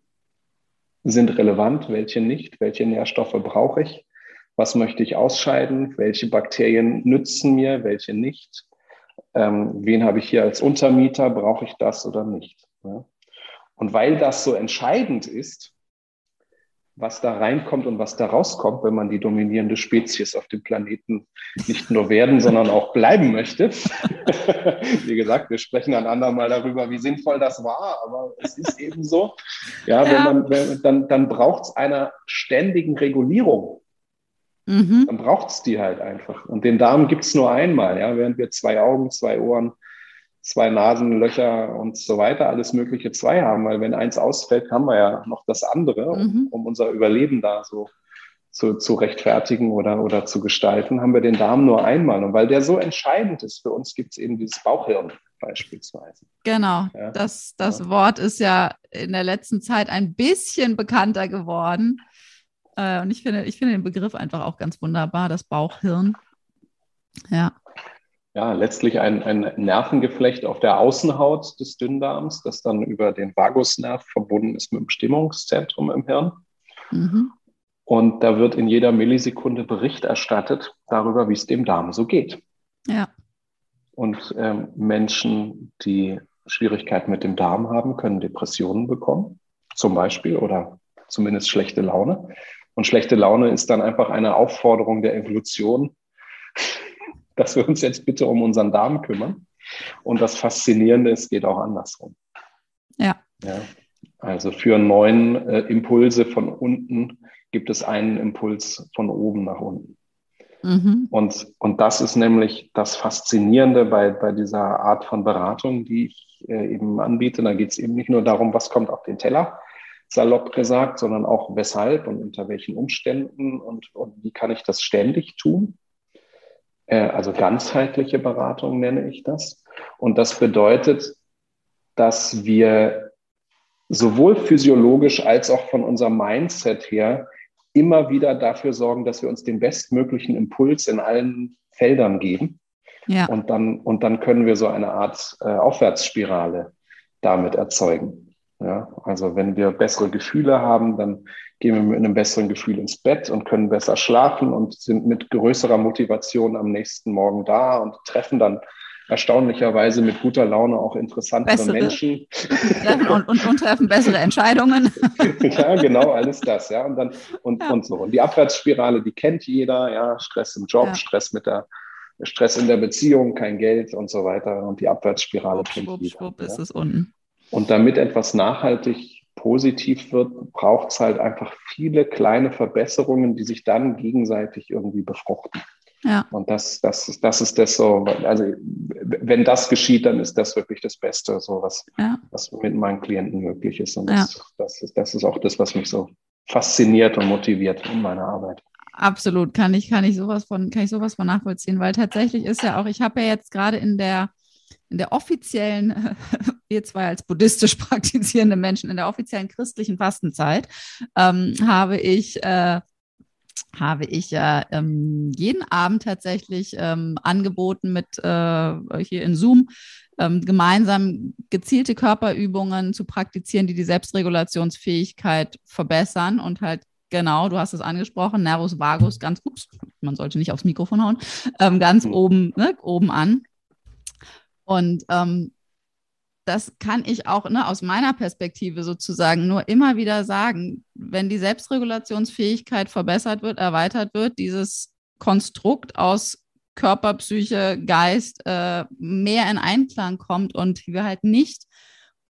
sind relevant, welche nicht? Welche Nährstoffe brauche ich? Was möchte ich ausscheiden? Welche Bakterien nützen mir, welche nicht? Ähm, wen habe ich hier als Untermieter? Brauche ich das oder nicht? Ja? Und weil das so entscheidend ist, was da reinkommt und was da rauskommt, wenn man die dominierende Spezies auf dem Planeten nicht nur werden, sondern auch bleiben möchte. wie gesagt, wir sprechen ein andermal darüber, wie sinnvoll das war, aber es ist eben so. Ja, ja. Wenn man, wenn, dann, dann braucht es einer ständigen Regulierung. Mhm. Dann braucht es die halt einfach. Und den Darm gibt es nur einmal, ja, während wir zwei Augen, zwei Ohren, zwei Nasenlöcher und so weiter, alles Mögliche zwei haben, weil wenn eins ausfällt, haben wir ja noch das andere, um, mhm. um unser Überleben da so zu, zu rechtfertigen oder, oder zu gestalten, haben wir den Darm nur einmal. Und weil der so entscheidend ist für uns, gibt es eben dieses Bauchhirn beispielsweise. Genau, ja. das, das ja. Wort ist ja in der letzten Zeit ein bisschen bekannter geworden. Äh, und ich finde, ich finde den Begriff einfach auch ganz wunderbar, das Bauchhirn. Ja ja, letztlich ein, ein Nervengeflecht auf der Außenhaut des Dünndarms, das dann über den Vagusnerv verbunden ist mit dem Stimmungszentrum im Hirn. Mhm. Und da wird in jeder Millisekunde Bericht erstattet darüber, wie es dem Darm so geht. Ja. Und ähm, Menschen, die Schwierigkeiten mit dem Darm haben, können Depressionen bekommen, zum Beispiel, oder zumindest schlechte Laune. Und schlechte Laune ist dann einfach eine Aufforderung der Evolution, dass wir uns jetzt bitte um unseren Darm kümmern. Und das Faszinierende ist, geht auch andersrum. Ja. ja. Also für neun äh, Impulse von unten gibt es einen Impuls von oben nach unten. Mhm. Und, und das ist nämlich das Faszinierende bei, bei dieser Art von Beratung, die ich äh, eben anbiete. Da geht es eben nicht nur darum, was kommt auf den Teller, salopp gesagt, sondern auch weshalb und unter welchen Umständen und, und wie kann ich das ständig tun. Äh, also ganzheitliche Beratung nenne ich das. Und das bedeutet, dass wir sowohl physiologisch als auch von unserem Mindset her immer wieder dafür sorgen, dass wir uns den bestmöglichen Impuls in allen Feldern geben. Ja. Und, dann, und dann können wir so eine Art äh, Aufwärtsspirale damit erzeugen. Ja, also wenn wir bessere Gefühle haben, dann gehen wir mit einem besseren Gefühl ins Bett und können besser schlafen und sind mit größerer Motivation am nächsten Morgen da und treffen dann erstaunlicherweise mit guter Laune auch interessantere bessere. Menschen. und, und, und, treffen bessere Entscheidungen. ja, genau, alles das, ja. Und dann und, ja. und so. Und die Abwärtsspirale, die kennt jeder, ja, Stress im Job, ja. Stress mit der Stress in der Beziehung, kein Geld und so weiter. Und die Abwärtsspirale schwupp, kennt schwupp, jeder. Schwupp ja. ist es unten. Und damit etwas nachhaltig positiv wird, braucht es halt einfach viele kleine Verbesserungen, die sich dann gegenseitig irgendwie befruchten. Ja. Und das, das, das ist das so, also wenn das geschieht, dann ist das wirklich das Beste, so was, ja. was mit meinen Klienten möglich ist. Und das, ja. das, ist, das ist auch das, was mich so fasziniert und motiviert in meiner Arbeit. Absolut, kann ich, kann ich sowas von, kann ich sowas von nachvollziehen, weil tatsächlich ist ja auch, ich habe ja jetzt gerade in der, in der offiziellen, wir zwei als buddhistisch praktizierende Menschen, in der offiziellen christlichen Fastenzeit, ähm, habe ich äh, habe ich ja ähm, jeden Abend tatsächlich ähm, angeboten mit äh, hier in Zoom ähm, gemeinsam gezielte Körperübungen zu praktizieren, die die Selbstregulationsfähigkeit verbessern und halt genau, du hast es angesprochen, Nervus vagus, ganz, ups, man sollte nicht aufs Mikrofon hauen, ähm, ganz mhm. oben, ne, oben an. Und ähm, das kann ich auch ne, aus meiner Perspektive sozusagen nur immer wieder sagen, wenn die Selbstregulationsfähigkeit verbessert wird, erweitert wird, dieses Konstrukt aus Körper, Psyche, Geist äh, mehr in Einklang kommt und wir halt nicht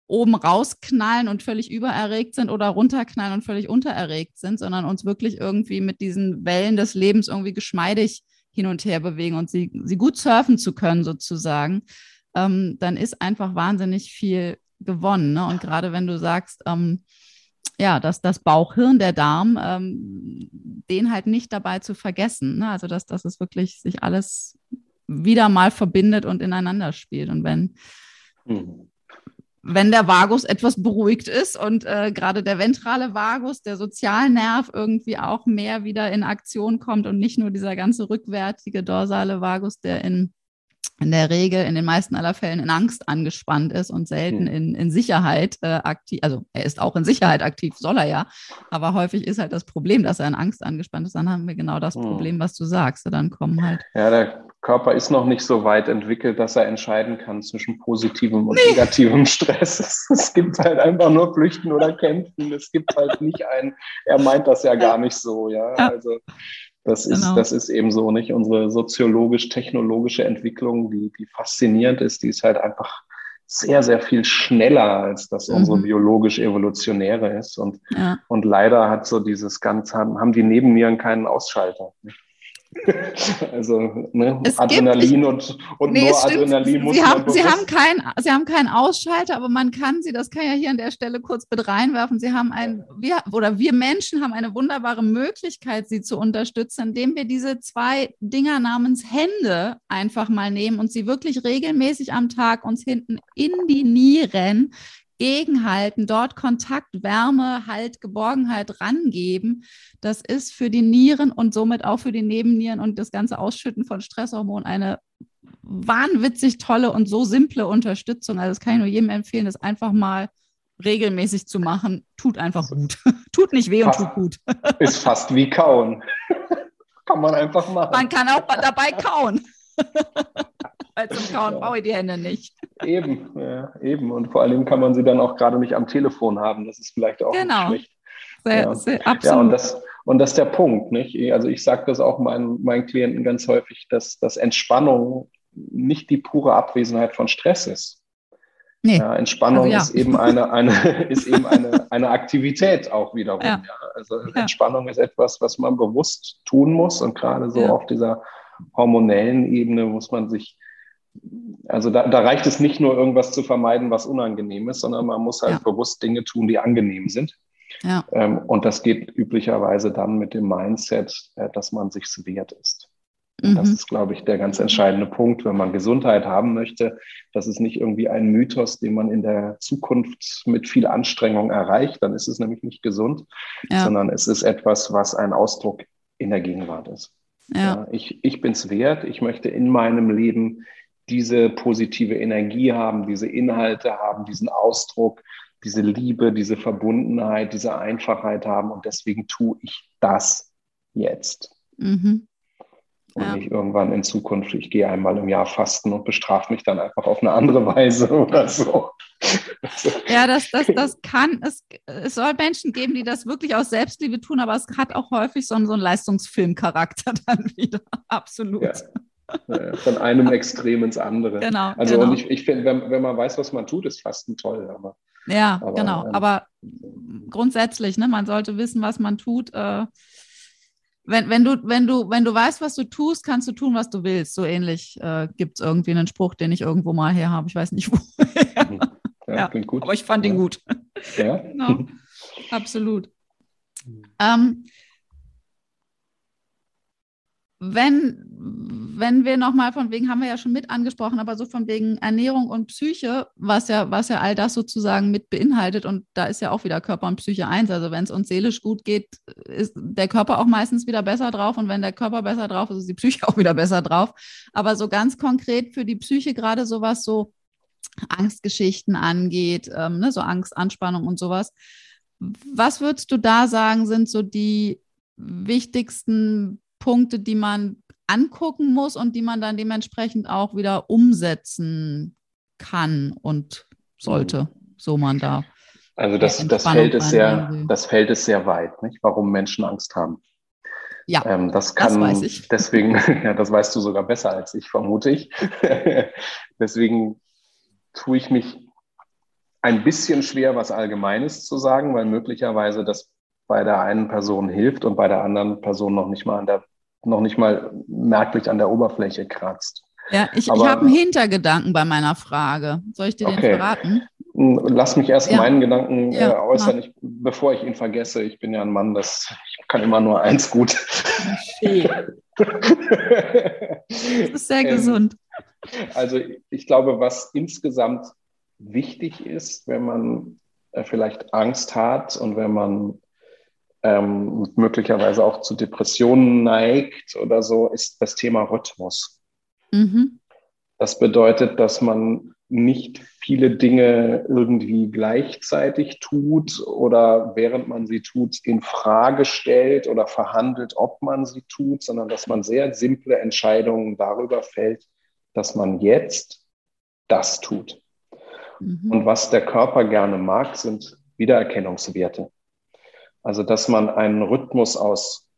oben rausknallen und völlig übererregt sind oder runterknallen und völlig untererregt sind, sondern uns wirklich irgendwie mit diesen Wellen des Lebens irgendwie geschmeidig hin und her bewegen und sie, sie gut surfen zu können sozusagen ähm, dann ist einfach wahnsinnig viel gewonnen. Ne? Und gerade wenn du sagst, ähm, ja, dass das Bauchhirn, der Darm, ähm, den halt nicht dabei zu vergessen. Ne? Also, dass, dass es wirklich sich alles wieder mal verbindet und ineinander spielt. Und wenn, mhm. wenn der Vagus etwas beruhigt ist und äh, gerade der ventrale Vagus, der Sozialnerv irgendwie auch mehr wieder in Aktion kommt und nicht nur dieser ganze rückwärtige dorsale Vagus, der in in der Regel in den meisten aller Fällen in Angst angespannt ist und selten hm. in, in Sicherheit äh, aktiv, also er ist auch in Sicherheit aktiv, soll er ja, aber häufig ist halt das Problem, dass er in Angst angespannt ist, dann haben wir genau das hm. Problem, was du sagst, dann kommen halt. Ja, der Körper ist noch nicht so weit entwickelt, dass er entscheiden kann zwischen positivem und nee. negativem Stress. Es gibt halt einfach nur Flüchten oder Kämpfen, es gibt halt nicht ein, er meint das ja gar nicht so, ja, ja. also das ist, genau. das ist eben so nicht unsere soziologisch-technologische Entwicklung, die, die faszinierend ist, die ist halt einfach sehr, sehr viel schneller, als das mhm. unsere biologisch-evolutionäre ist. Und, ja. und leider hat so dieses Ganze, haben die Nebennieren keinen Ausschalter. Nicht? also ne, Adrenalin gibt, und, und nee, nur Adrenalin muss sie haben, sie haben keinen Sie haben keinen Ausschalter, aber man kann sie, das kann ja hier an der Stelle kurz mit reinwerfen, sie haben ein, wir, oder wir Menschen haben eine wunderbare Möglichkeit, sie zu unterstützen, indem wir diese zwei Dinger namens Hände einfach mal nehmen und sie wirklich regelmäßig am Tag uns hinten in die Nieren gegenhalten, dort Kontakt, Wärme, Halt, Geborgenheit rangeben. Das ist für die Nieren und somit auch für die Nebennieren und das ganze Ausschütten von Stresshormonen eine wahnwitzig tolle und so simple Unterstützung. Also das kann ich nur jedem empfehlen, das einfach mal regelmäßig zu machen. Tut einfach gut. tut nicht weh fast, und tut gut. ist fast wie kauen. kann man einfach machen. Man kann auch dabei kauen. Weil zum Kauen brauche ich die Hände nicht. Eben, ja, eben. Und vor allem kann man sie dann auch gerade nicht am Telefon haben. Das ist vielleicht auch genau. nicht schlecht. Sehr, ja. Sehr, absolut. Ja, und das, und das ist der Punkt. Nicht? Also ich sage das auch meinen, meinen Klienten ganz häufig, dass, dass Entspannung nicht die pure Abwesenheit von Stress ist. Nee. Ja, Entspannung also, ja. ist eben eine, eine, ist eben eine, eine Aktivität auch wiederum. Ja. Also Entspannung ist etwas, was man bewusst tun muss und gerade so auf dieser hormonellen Ebene muss man sich also da, da, reicht es nicht nur, irgendwas zu vermeiden, was unangenehm ist, sondern man muss halt ja. bewusst Dinge tun, die angenehm sind. Ja. Ähm, und das geht üblicherweise dann mit dem Mindset, äh, dass man sich wert ist. Mhm. Das ist, glaube ich, der ganz entscheidende Punkt, wenn man Gesundheit haben möchte. Das ist nicht irgendwie ein Mythos, den man in der Zukunft mit viel Anstrengung erreicht. Dann ist es nämlich nicht gesund, ja. sondern es ist etwas, was ein Ausdruck in der Gegenwart ist. Ja. ja ich, ich bin es wert. Ich möchte in meinem Leben diese positive Energie haben, diese Inhalte haben, diesen Ausdruck, diese Liebe, diese Verbundenheit, diese Einfachheit haben. Und deswegen tue ich das jetzt. Mhm. Und ja. nicht irgendwann in Zukunft, ich gehe einmal im Jahr fasten und bestrafe mich dann einfach auf eine andere Weise oder so. Ja, das, das, das kann, es, es soll Menschen geben, die das wirklich aus Selbstliebe tun, aber es hat auch häufig so einen, so einen Leistungsfilmcharakter dann wieder. Absolut. Ja. Von einem Extrem ins andere. Genau. Also genau. und ich, ich finde, wenn, wenn man weiß, was man tut, ist Fasten toll. Aber Ja, aber, genau. Ähm, aber grundsätzlich, ne, man sollte wissen, was man tut. Äh, wenn, wenn, du, wenn, du, wenn du weißt, was du tust, kannst du tun, was du willst. So ähnlich äh, gibt es irgendwie einen Spruch, den ich irgendwo mal her habe. Ich weiß nicht wo. ja, ja, klingt gut. Aber ich fand ja. ihn gut. Ja. genau. Absolut. Ähm, wenn, wenn wir nochmal von wegen, haben wir ja schon mit angesprochen, aber so von wegen Ernährung und Psyche, was ja, was ja all das sozusagen mit beinhaltet und da ist ja auch wieder Körper und Psyche eins. Also wenn es uns seelisch gut geht, ist der Körper auch meistens wieder besser drauf und wenn der Körper besser drauf ist, ist die Psyche auch wieder besser drauf. Aber so ganz konkret für die Psyche gerade sowas so Angstgeschichten angeht, ähm, ne, so Angst, Anspannung und sowas. Was würdest du da sagen, sind so die wichtigsten Punkte, die man angucken muss und die man dann dementsprechend auch wieder umsetzen kann und sollte, so man da. Also das, das, Feld ist sehr, das Feld ist sehr weit, nicht? warum Menschen Angst haben. Ja, ähm, das, kann, das weiß ich. Deswegen, ja, das weißt du sogar besser als ich, vermute ich. deswegen tue ich mich ein bisschen schwer, was Allgemeines zu sagen, weil möglicherweise das bei der einen Person hilft und bei der anderen Person noch nicht mal an der noch nicht mal merklich an der Oberfläche kratzt. Ja, ich, ich habe einen Hintergedanken bei meiner Frage. Soll ich dir okay. den verraten? Lass mich erst ja. meinen Gedanken ja, äh, äußern, ich, bevor ich ihn vergesse. Ich bin ja ein Mann, das ich kann immer nur eins gut. das ist sehr ähm, gesund. Also ich glaube, was insgesamt wichtig ist, wenn man äh, vielleicht Angst hat und wenn man ähm, möglicherweise auch zu Depressionen neigt oder so, ist das Thema Rhythmus. Mhm. Das bedeutet, dass man nicht viele Dinge irgendwie gleichzeitig tut oder während man sie tut in Frage stellt oder verhandelt, ob man sie tut, sondern dass man sehr simple Entscheidungen darüber fällt, dass man jetzt das tut. Mhm. Und was der Körper gerne mag, sind Wiedererkennungswerte. Also, dass man einen Rhythmus aus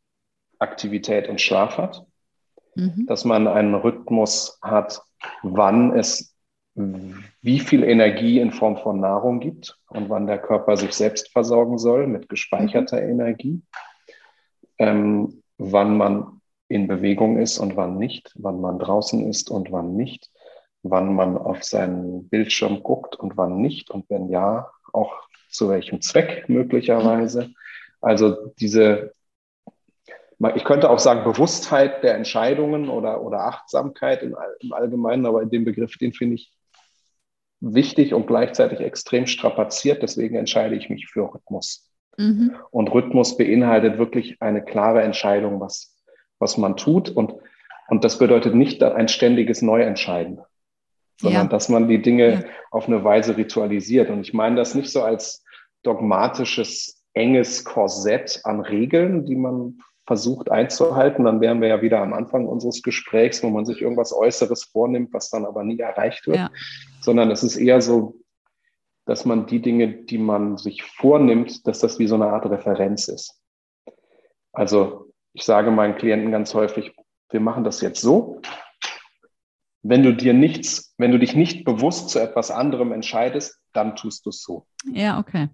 Aktivität und Schlaf hat, mhm. dass man einen Rhythmus hat, wann es wie viel Energie in Form von Nahrung gibt und wann der Körper sich selbst versorgen soll mit gespeicherter mhm. Energie, ähm, wann man in Bewegung ist und wann nicht, wann man draußen ist und wann nicht, wann man auf seinen Bildschirm guckt und wann nicht und wenn ja, auch zu welchem Zweck möglicherweise. Also diese, ich könnte auch sagen, Bewusstheit der Entscheidungen oder, oder Achtsamkeit im, im Allgemeinen, aber in dem Begriff, den finde ich wichtig und gleichzeitig extrem strapaziert. Deswegen entscheide ich mich für Rhythmus. Mhm. Und Rhythmus beinhaltet wirklich eine klare Entscheidung, was, was man tut. Und, und das bedeutet nicht ein ständiges Neuentscheiden, sondern ja. dass man die Dinge ja. auf eine Weise ritualisiert. Und ich meine das nicht so als dogmatisches enges Korsett an Regeln, die man versucht einzuhalten, dann wären wir ja wieder am Anfang unseres Gesprächs, wo man sich irgendwas Äußeres vornimmt, was dann aber nie erreicht wird, ja. sondern es ist eher so, dass man die Dinge, die man sich vornimmt, dass das wie so eine Art Referenz ist. Also ich sage meinen Klienten ganz häufig, wir machen das jetzt so. Wenn du dir nichts, wenn du dich nicht bewusst zu etwas anderem entscheidest, dann tust du es so. Ja, okay.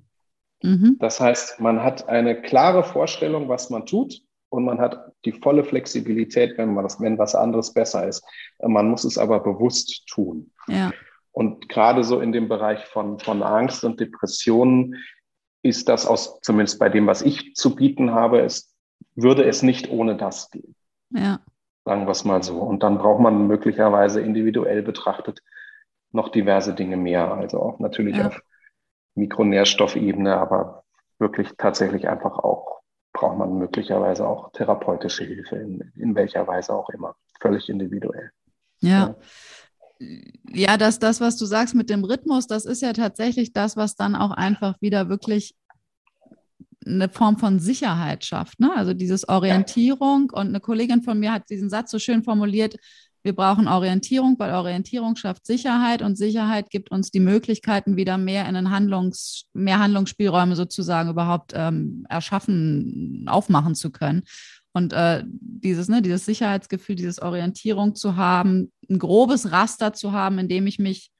Mhm. Das heißt, man hat eine klare Vorstellung, was man tut und man hat die volle Flexibilität, wenn, man das, wenn was anderes besser ist. Man muss es aber bewusst tun. Ja. Und gerade so in dem Bereich von, von Angst und Depressionen ist das aus, zumindest bei dem, was ich zu bieten habe, ist, würde es nicht ohne das gehen. Ja. Sagen wir es mal so. Und dann braucht man möglicherweise individuell betrachtet noch diverse Dinge mehr. Also auch natürlich ja. auf Mikronährstoffebene, aber wirklich tatsächlich einfach auch braucht man möglicherweise auch therapeutische Hilfe, in, in welcher Weise auch immer, völlig individuell. Ja. ja. Ja, das, das, was du sagst mit dem Rhythmus, das ist ja tatsächlich das, was dann auch einfach wieder wirklich eine Form von Sicherheit schafft. Ne? Also dieses Orientierung. Und eine Kollegin von mir hat diesen Satz so schön formuliert, wir brauchen Orientierung, weil Orientierung schafft Sicherheit und Sicherheit gibt uns die Möglichkeiten, wieder mehr in den Handlungs, mehr Handlungsspielräume sozusagen überhaupt ähm, erschaffen, aufmachen zu können. Und äh, dieses, ne, dieses Sicherheitsgefühl, dieses Orientierung zu haben, ein grobes Raster zu haben, in dem ich mich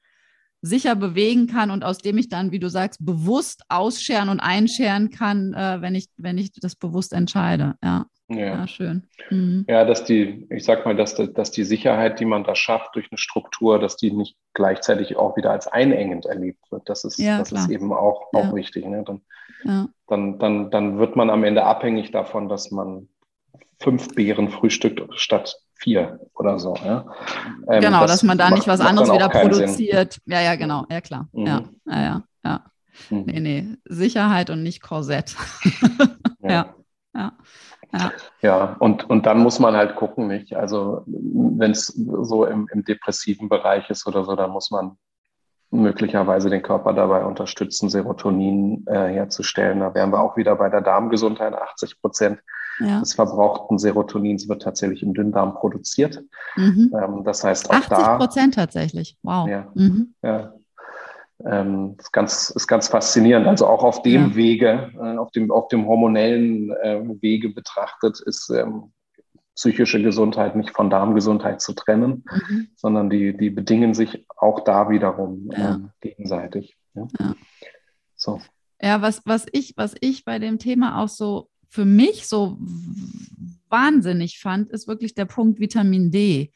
sicher bewegen kann und aus dem ich dann, wie du sagst, bewusst ausscheren und einscheren kann, äh, wenn, ich, wenn ich das bewusst entscheide. Ja. Ja. ja, schön. Mhm. Ja, dass die, ich sag mal, dass, dass die Sicherheit, die man da schafft durch eine Struktur, dass die nicht gleichzeitig auch wieder als einengend erlebt wird. Das ist, ja, das ist eben auch, auch ja. wichtig. Ne? Dann, ja. dann, dann, dann wird man am Ende abhängig davon, dass man fünf Beeren frühstückt statt vier oder so. Ja? Ähm, genau, das dass man da nicht was anderes wieder produziert. Sinn. Ja, ja, genau. Ja, klar. Mhm. Ja, ja, ja. ja. Mhm. Nee, nee. Sicherheit und nicht Korsett. ja. ja. Ja. ja, und, und dann muss man halt gucken, nicht? Also, wenn es so im, im depressiven Bereich ist oder so, dann muss man möglicherweise den Körper dabei unterstützen, Serotonin äh, herzustellen. Da wären wir auch wieder bei der Darmgesundheit. 80 Prozent ja. des verbrauchten Serotonins wird tatsächlich im Dünndarm produziert. Mhm. Ähm, das heißt auch 80 da. 80 Prozent tatsächlich. Wow. Ja, mhm. ja. Ähm, ist, ganz, ist ganz faszinierend. Also auch auf dem ja. Wege, äh, auf, dem, auf dem hormonellen äh, Wege betrachtet, ist ähm, psychische Gesundheit nicht von Darmgesundheit zu trennen, mhm. sondern die, die bedingen sich auch da wiederum ja. ähm, gegenseitig. Ja. ja. So. Ja, was, was, ich, was ich bei dem Thema auch so für mich so wahnsinnig fand, ist wirklich der Punkt Vitamin D.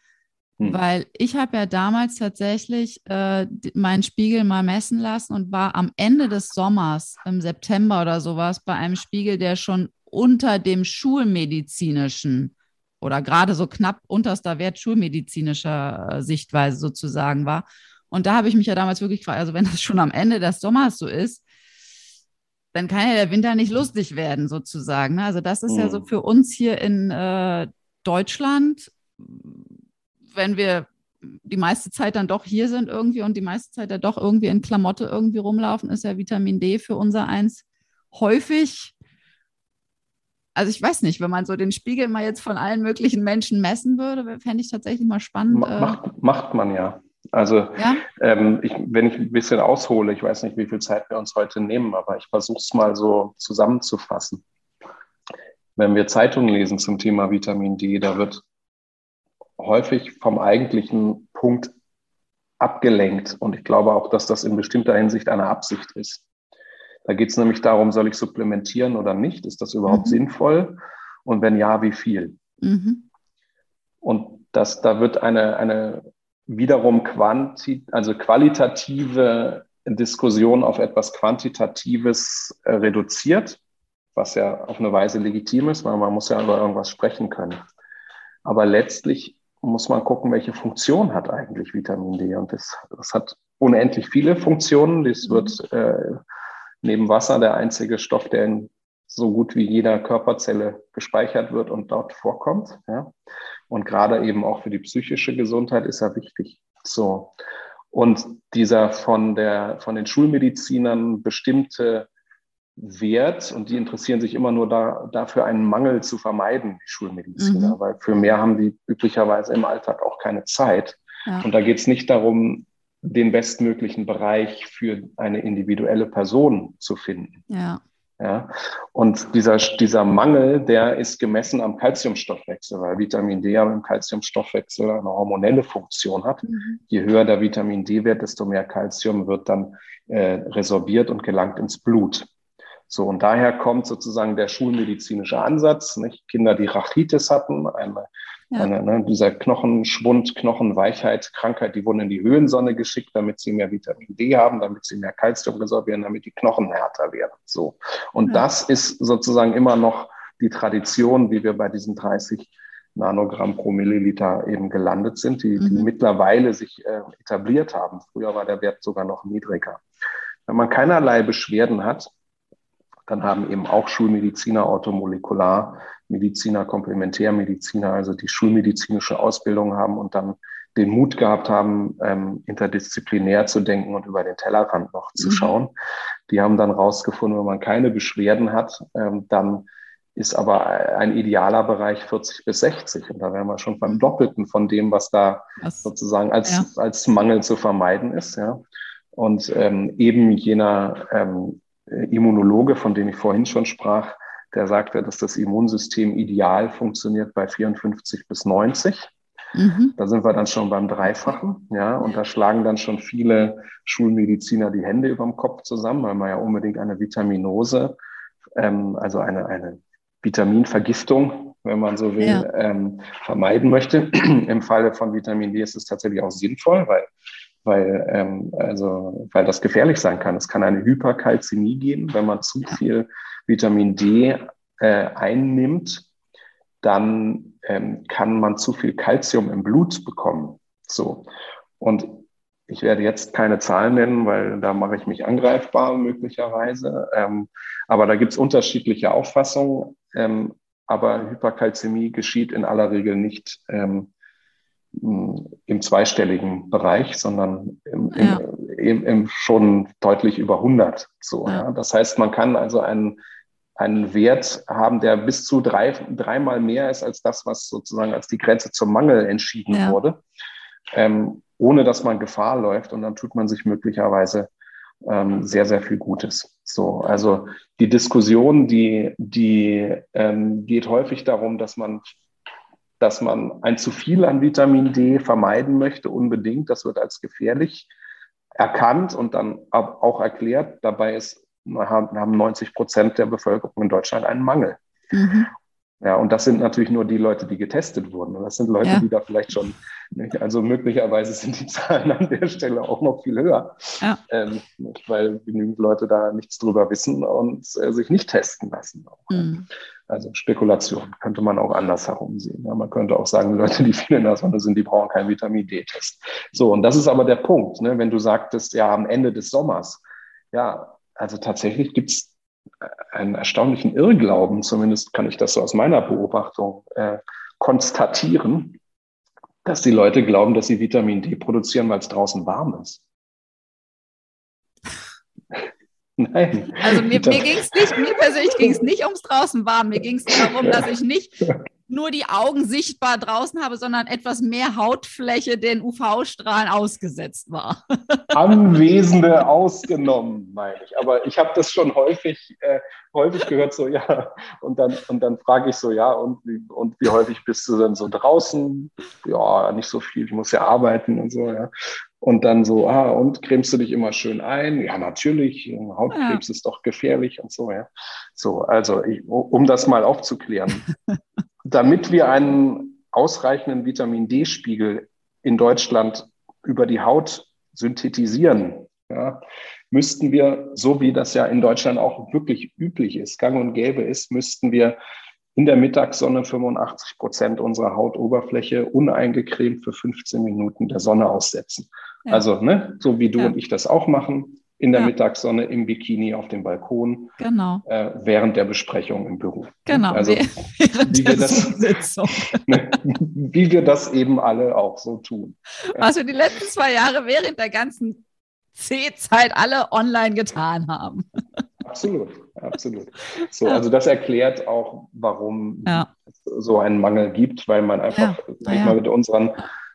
Hm. Weil ich habe ja damals tatsächlich äh, meinen Spiegel mal messen lassen und war am Ende des Sommers, im September oder sowas, bei einem Spiegel, der schon unter dem schulmedizinischen oder gerade so knapp unterster Wert schulmedizinischer äh, Sichtweise sozusagen war. Und da habe ich mich ja damals wirklich gefragt, also wenn das schon am Ende des Sommers so ist, dann kann ja der Winter nicht lustig werden sozusagen. Ne? Also das ist mhm. ja so hm. für uns hier in äh, Deutschland wenn wir die meiste Zeit dann doch hier sind irgendwie und die meiste Zeit ja doch irgendwie in Klamotte irgendwie rumlaufen, ist ja Vitamin D für unser Eins häufig. Also ich weiß nicht, wenn man so den Spiegel mal jetzt von allen möglichen Menschen messen würde, fände ich tatsächlich mal spannend. Äh macht, macht man ja. Also ja? Ähm, ich, wenn ich ein bisschen aushole, ich weiß nicht, wie viel Zeit wir uns heute nehmen, aber ich versuche es mal so zusammenzufassen. Wenn wir Zeitungen lesen zum Thema Vitamin D, da wird häufig vom eigentlichen Punkt abgelenkt. Und ich glaube auch, dass das in bestimmter Hinsicht eine Absicht ist. Da geht es nämlich darum, soll ich supplementieren oder nicht? Ist das überhaupt mhm. sinnvoll? Und wenn ja, wie viel? Mhm. Und das, da wird eine, eine wiederum quanti, also qualitative Diskussion auf etwas Quantitatives äh, reduziert, was ja auf eine Weise legitim ist, weil man muss ja über irgendwas sprechen können. Aber letztlich muss man gucken, welche Funktion hat eigentlich Vitamin D. Und das, das hat unendlich viele Funktionen. Das mhm. wird äh, neben Wasser der einzige Stoff, der in so gut wie jeder Körperzelle gespeichert wird und dort vorkommt. Ja. Und gerade eben auch für die psychische Gesundheit ist er wichtig. So. Und dieser von der, von den Schulmedizinern bestimmte Wert und die interessieren sich immer nur da, dafür, einen Mangel zu vermeiden, die Schulmediziner, mhm. weil für mehr haben die üblicherweise im Alltag auch keine Zeit. Ja. Und da geht es nicht darum, den bestmöglichen Bereich für eine individuelle Person zu finden. Ja. Ja, und dieser, dieser Mangel, der ist gemessen am Kalziumstoffwechsel, weil Vitamin D ja im Kalziumstoffwechsel eine hormonelle Funktion hat. Mhm. Je höher der Vitamin D-Wert, desto mehr Kalzium wird dann äh, resorbiert und gelangt ins Blut. So, und daher kommt sozusagen der schulmedizinische Ansatz. Nicht? Kinder, die Rachitis hatten, eine, ja. eine, ne, dieser Knochenschwund, Knochenweichheit, Krankheit, die wurden in die Höhensonne geschickt, damit sie mehr Vitamin D haben, damit sie mehr Kalzium resorbieren, damit die Knochen härter werden. So. Und ja. das ist sozusagen immer noch die Tradition, wie wir bei diesen 30 Nanogramm pro Milliliter eben gelandet sind, die, mhm. die mittlerweile sich äh, etabliert haben. Früher war der Wert sogar noch niedriger. Wenn man keinerlei Beschwerden hat, dann haben eben auch Schulmediziner, Automolekularmediziner, Komplementärmediziner, also die schulmedizinische Ausbildung haben und dann den Mut gehabt haben, ähm, interdisziplinär zu denken und über den Tellerrand noch zu mhm. schauen. Die haben dann rausgefunden, wenn man keine Beschwerden hat, ähm, dann ist aber ein idealer Bereich 40 bis 60. Und da wären wir schon beim Doppelten von dem, was da was, sozusagen als, ja. als Mangel zu vermeiden ist. Ja. Und ähm, eben jener ähm, äh, Immunologe, von dem ich vorhin schon sprach, der sagte, dass das Immunsystem ideal funktioniert bei 54 bis 90. Mhm. Da sind wir dann schon beim Dreifachen, ja, und da schlagen dann schon viele Schulmediziner die Hände über dem Kopf zusammen, weil man ja unbedingt eine Vitaminose, ähm, also eine, eine Vitaminvergiftung, wenn man so will, ja. ähm, vermeiden möchte. Im Falle von Vitamin D ist es tatsächlich auch sinnvoll, weil, weil, ähm, also, weil das gefährlich sein kann. Es kann eine Hyperkalzämie geben, wenn man zu viel Vitamin D äh, einnimmt, dann ähm, kann man zu viel Kalzium im Blut bekommen. So. Und ich werde jetzt keine Zahlen nennen, weil da mache ich mich angreifbar möglicherweise. Ähm, aber da gibt es unterschiedliche Auffassungen. Ähm, aber Hyperkalzämie geschieht in aller Regel nicht ähm, im zweistelligen Bereich, sondern im, ja. im, im, schon deutlich über 100. So, ja. Ja. Das heißt, man kann also einen, einen Wert haben, der bis zu drei, dreimal mehr ist als das, was sozusagen als die Grenze zum Mangel entschieden wurde, ähm, ohne dass man Gefahr läuft. Und dann tut man sich möglicherweise ähm, sehr, sehr viel Gutes. So, also die Diskussion, die, die ähm, geht häufig darum, dass man, dass man ein zu viel an Vitamin D vermeiden möchte, unbedingt. Das wird als gefährlich erkannt und dann auch erklärt. Dabei ist, haben 90 Prozent der Bevölkerung in Deutschland einen Mangel. Mhm. Ja, und das sind natürlich nur die Leute, die getestet wurden. Und das sind Leute, ja. die da vielleicht schon, also möglicherweise sind die Zahlen an der Stelle auch noch viel höher, ja. ähm, weil genügend Leute da nichts drüber wissen und äh, sich nicht testen lassen. Mhm. Also Spekulation könnte man auch anders herumsehen. Ja, man könnte auch sagen, Leute, die viel in der Sonne sind, die brauchen keinen Vitamin D-Test. So, und das ist aber der Punkt, ne? wenn du sagtest, ja, am Ende des Sommers, ja, also tatsächlich gibt es einen erstaunlichen Irrglauben, zumindest kann ich das so aus meiner Beobachtung äh, konstatieren, dass die Leute glauben, dass sie Vitamin D produzieren, weil es draußen warm ist. Nein. Also mir, mir ging es nicht, mir persönlich ging es nicht ums draußen warm. Mir ging es darum, dass ich nicht nur die Augen sichtbar draußen habe, sondern etwas mehr Hautfläche den UV-Strahlen ausgesetzt war. Anwesende ausgenommen, meine ich. Aber ich habe das schon häufig, äh, häufig gehört, so ja. Und dann, und dann frage ich so, ja, und wie, und wie häufig bist du denn so draußen? Ja, nicht so viel, ich muss ja arbeiten und so, ja. Und dann so, ah, und cremst du dich immer schön ein? Ja, natürlich, Hautkrebs ja. ist doch gefährlich und so, ja. So, also ich, um das mal aufzuklären. damit wir einen ausreichenden Vitamin D-Spiegel in Deutschland über die Haut synthetisieren, ja, müssten wir, so wie das ja in Deutschland auch wirklich üblich ist, gang und gäbe ist, müssten wir in der Mittagssonne 85 Prozent unserer Hautoberfläche uneingecremt für 15 Minuten der Sonne aussetzen. Ja. Also, ne, so wie du ja. und ich das auch machen, in der ja. Mittagssonne im Bikini auf dem Balkon genau. äh, während der Besprechung im Büro. Genau, also, wie, wir das, ne, wie wir das eben alle auch so tun. Was wir die letzten zwei Jahre während der ganzen C-Zeit alle online getan haben. Absolut, absolut. So, ja. also das erklärt auch, warum ja. es so einen Mangel gibt, weil man einfach ja. Ja. mit unseren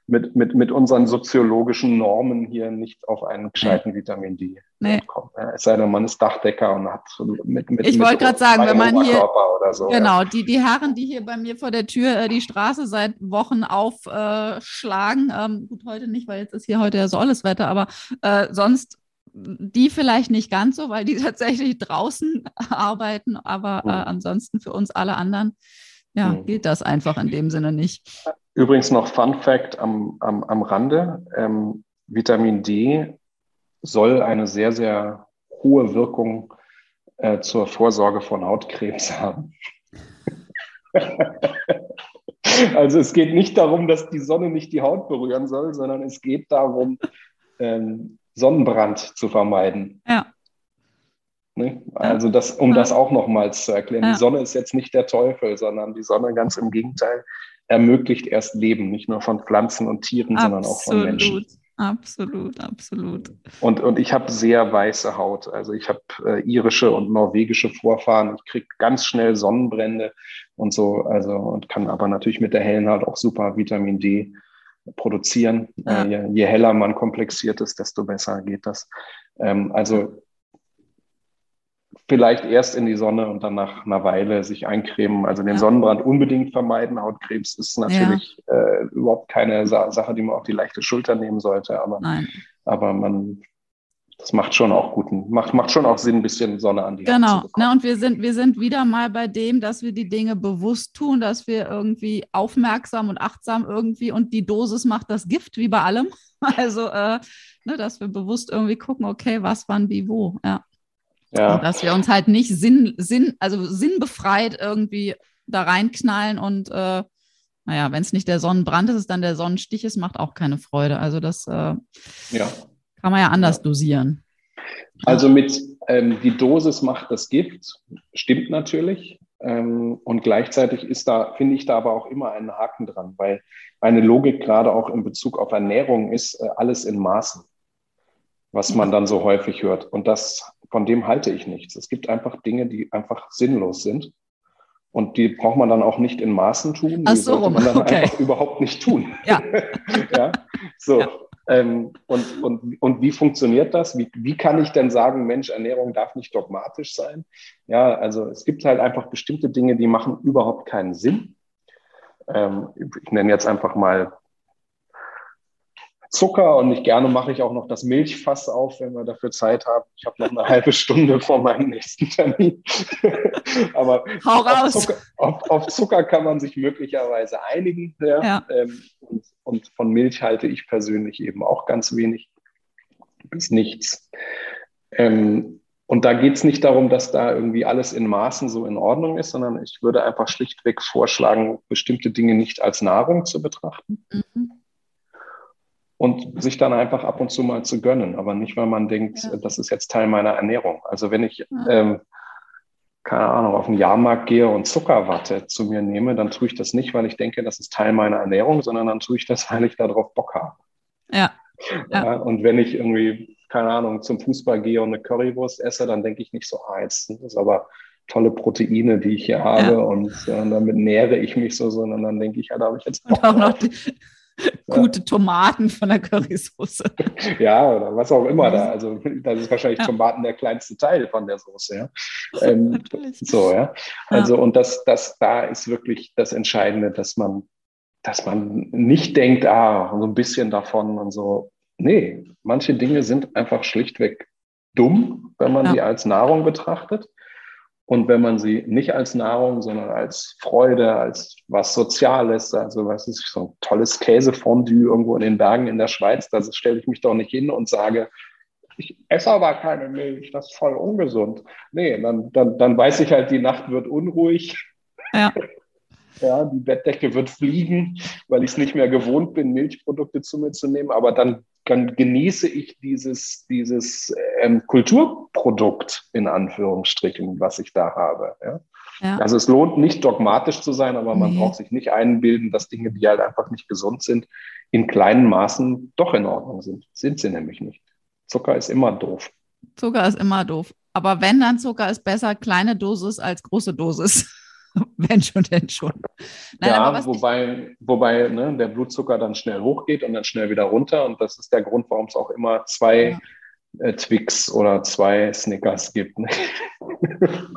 mit, mit, mit unseren soziologischen Normen hier nicht auf einen gescheiten. Vitamin D nee. kommt. Es sei denn, man ist Dachdecker und hat mit, mit Ich wollte gerade sagen, wenn man hier so, genau ja. die die Herren, die hier bei mir vor der Tür äh, die Straße seit Wochen aufschlagen, äh, ähm, gut heute nicht, weil jetzt ist hier heute ja so alles Wetter, aber äh, sonst die vielleicht nicht ganz so, weil die tatsächlich draußen arbeiten, aber äh, mhm. ansonsten für uns alle anderen ja, mhm. gilt das einfach in dem Sinne nicht. Übrigens noch Fun Fact am, am, am Rande. Ähm, Vitamin D soll eine sehr, sehr hohe Wirkung äh, zur Vorsorge von Hautkrebs haben. also es geht nicht darum, dass die Sonne nicht die Haut berühren soll, sondern es geht darum, ähm, Sonnenbrand zu vermeiden. Ja. Ne? Also das, um ja. das auch nochmals zu erklären. Ja. Die Sonne ist jetzt nicht der Teufel, sondern die Sonne ganz im Gegenteil ermöglicht erst Leben, nicht nur von Pflanzen und Tieren, absolut, sondern auch von Menschen. Absolut, absolut. Und, und ich habe sehr weiße Haut. Also ich habe äh, irische und norwegische Vorfahren. Ich kriege ganz schnell Sonnenbrände und so. Also und kann aber natürlich mit der hellen Haut auch super Vitamin D produzieren. Ja. Äh, je, je, heller man komplexiert ist, desto besser geht das. Ähm, also vielleicht erst in die Sonne und dann nach einer Weile sich eincremen. Also den ja. Sonnenbrand unbedingt vermeiden. Hautkrebs ist natürlich ja. äh, überhaupt keine Sa Sache, die man auf die leichte Schulter nehmen sollte. Aber, aber man das macht schon auch guten, macht, macht schon auch Sinn, ein bisschen Sonne an die Genau, ne, und wir sind, wir sind wieder mal bei dem, dass wir die Dinge bewusst tun, dass wir irgendwie aufmerksam und achtsam irgendwie und die Dosis macht das Gift, wie bei allem. Also, äh, ne, dass wir bewusst irgendwie gucken, okay, was, wann, wie, wo, ja. Ja. Und dass wir uns halt nicht Sinn, Sinn, also sinnbefreit irgendwie da reinknallen und äh, naja, wenn es nicht der Sonnenbrand ist, ist dann der Sonnenstich ist, macht auch keine Freude. Also das äh, ja. Kann man ja anders dosieren. Also mit ähm, die Dosis macht das Gift, stimmt natürlich. Ähm, und gleichzeitig ist da, finde ich da aber auch immer einen Haken dran, weil meine Logik gerade auch in Bezug auf Ernährung ist, äh, alles in Maßen, was man dann so häufig hört. Und das, von dem halte ich nichts. Es gibt einfach Dinge, die einfach sinnlos sind. Und die braucht man dann auch nicht in Maßen tun. Ach so, die sollte man dann okay. einfach überhaupt nicht tun. Ja. ja? So. Ja. Ähm, und, und, und wie funktioniert das? Wie, wie kann ich denn sagen, Mensch, Ernährung darf nicht dogmatisch sein? Ja, also es gibt halt einfach bestimmte Dinge, die machen überhaupt keinen Sinn. Ähm, ich nenne jetzt einfach mal Zucker und nicht gerne mache ich auch noch das Milchfass auf, wenn wir dafür Zeit haben. Ich habe noch eine halbe Stunde vor meinem nächsten Termin. Aber auf Zucker, auf, auf, Zucker, kann man sich möglicherweise einigen. Ja? ja. Ähm, und, und, von Milch halte ich persönlich eben auch ganz wenig bis nichts. Ähm, und da geht es nicht darum, dass da irgendwie alles in Maßen so in Ordnung ist, sondern ich würde einfach schlichtweg vorschlagen, bestimmte Dinge nicht als Nahrung zu betrachten. Mhm und sich dann einfach ab und zu mal zu gönnen, aber nicht, weil man denkt, ja. das ist jetzt Teil meiner Ernährung. Also wenn ich, ja. ähm, keine Ahnung, auf den Jahrmarkt gehe und Zuckerwatte zu mir nehme, dann tue ich das nicht, weil ich denke, das ist Teil meiner Ernährung, sondern dann tue ich das, weil ich darauf Bock habe. Ja. ja. ja und wenn ich irgendwie, keine Ahnung, zum Fußball gehe und eine Currywurst esse, dann denke ich nicht so, ah, jetzt sind das aber tolle Proteine, die ich hier habe und äh, damit nähere ich mich so, sondern dann denke ich, ja, da habe ich jetzt Bock und auch noch die, gute Tomaten von der Currysoße. Ja, oder was auch immer da. Also das ist wahrscheinlich ja. Tomaten der kleinste Teil von der Soße. Ja? Ähm, so, ja. Also, ja. und das, das, da ist wirklich das Entscheidende, dass man, dass man nicht denkt, ah, so ein bisschen davon und so. Nee, manche Dinge sind einfach schlichtweg dumm, wenn man ja. sie als Nahrung betrachtet. Und wenn man sie nicht als Nahrung, sondern als Freude, als was Soziales, also was ist so ein tolles Käsefondue irgendwo in den Bergen in der Schweiz, da stelle ich mich doch nicht hin und sage, ich esse aber keine Milch, das ist voll ungesund. Nee, dann, dann, dann weiß ich halt, die Nacht wird unruhig. Ja. Ja, die Bettdecke wird fliegen, weil ich es nicht mehr gewohnt bin, Milchprodukte zu mir zu nehmen. Aber dann, dann genieße ich dieses, dieses ähm, Kulturprodukt in Anführungsstrichen, was ich da habe. Ja? Ja. Also es lohnt nicht dogmatisch zu sein, aber man nee. braucht sich nicht einbilden, dass Dinge, die halt einfach nicht gesund sind, in kleinen Maßen doch in Ordnung sind. Sind sie nämlich nicht. Zucker ist immer doof. Zucker ist immer doof. Aber wenn dann Zucker ist besser kleine Dosis als große Dosis. wenn schon, denn schon. Nein, ja, wobei, wobei ne, der Blutzucker dann schnell hochgeht und dann schnell wieder runter. Und das ist der Grund, warum es auch immer zwei ja. äh, Twix oder zwei Snickers gibt. Ne?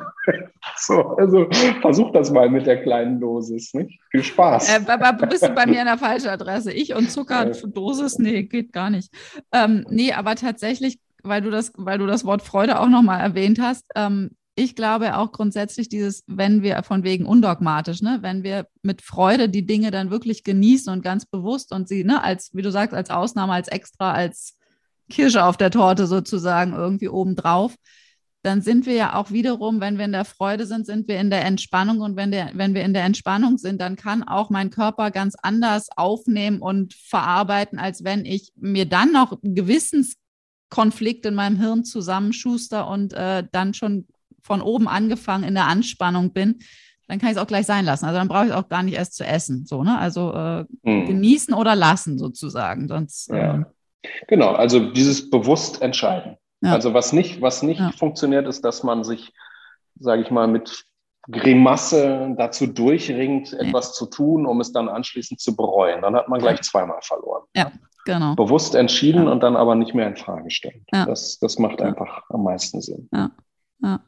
so, also versuch das mal mit der kleinen Dosis. Nicht? Viel Spaß. Äh, aber bist du bei mir an der falschen Adresse? Ich und Zucker, Dosis? Nee, geht gar nicht. Ähm, nee, aber tatsächlich weil du das, weil du das Wort Freude auch nochmal erwähnt hast. Ähm, ich glaube auch grundsätzlich dieses, wenn wir von wegen undogmatisch, ne, wenn wir mit Freude die Dinge dann wirklich genießen und ganz bewusst und sie, ne, als, wie du sagst, als Ausnahme, als extra, als Kirsche auf der Torte sozusagen irgendwie obendrauf, dann sind wir ja auch wiederum, wenn wir in der Freude sind, sind wir in der Entspannung und wenn, der, wenn wir in der Entspannung sind, dann kann auch mein Körper ganz anders aufnehmen und verarbeiten, als wenn ich mir dann noch Gewissenskonflikt in meinem Hirn zusammenschuster und äh, dann schon von oben angefangen in der Anspannung bin, dann kann ich es auch gleich sein lassen. Also dann brauche ich auch gar nicht erst zu essen. So, ne? Also äh, mhm. genießen oder lassen sozusagen. Sonst, ja. äh, genau, also dieses bewusst entscheiden. Ja. Also was nicht, was nicht ja. funktioniert, ist, dass man sich, sage ich mal, mit Grimasse dazu durchringt, nee. etwas zu tun, um es dann anschließend zu bereuen. Dann hat man gleich zweimal verloren. Ja, genau. Bewusst entschieden und dann aber nicht mehr in Frage stellen. Das, das macht einfach am meisten Sinn. Ja, ja.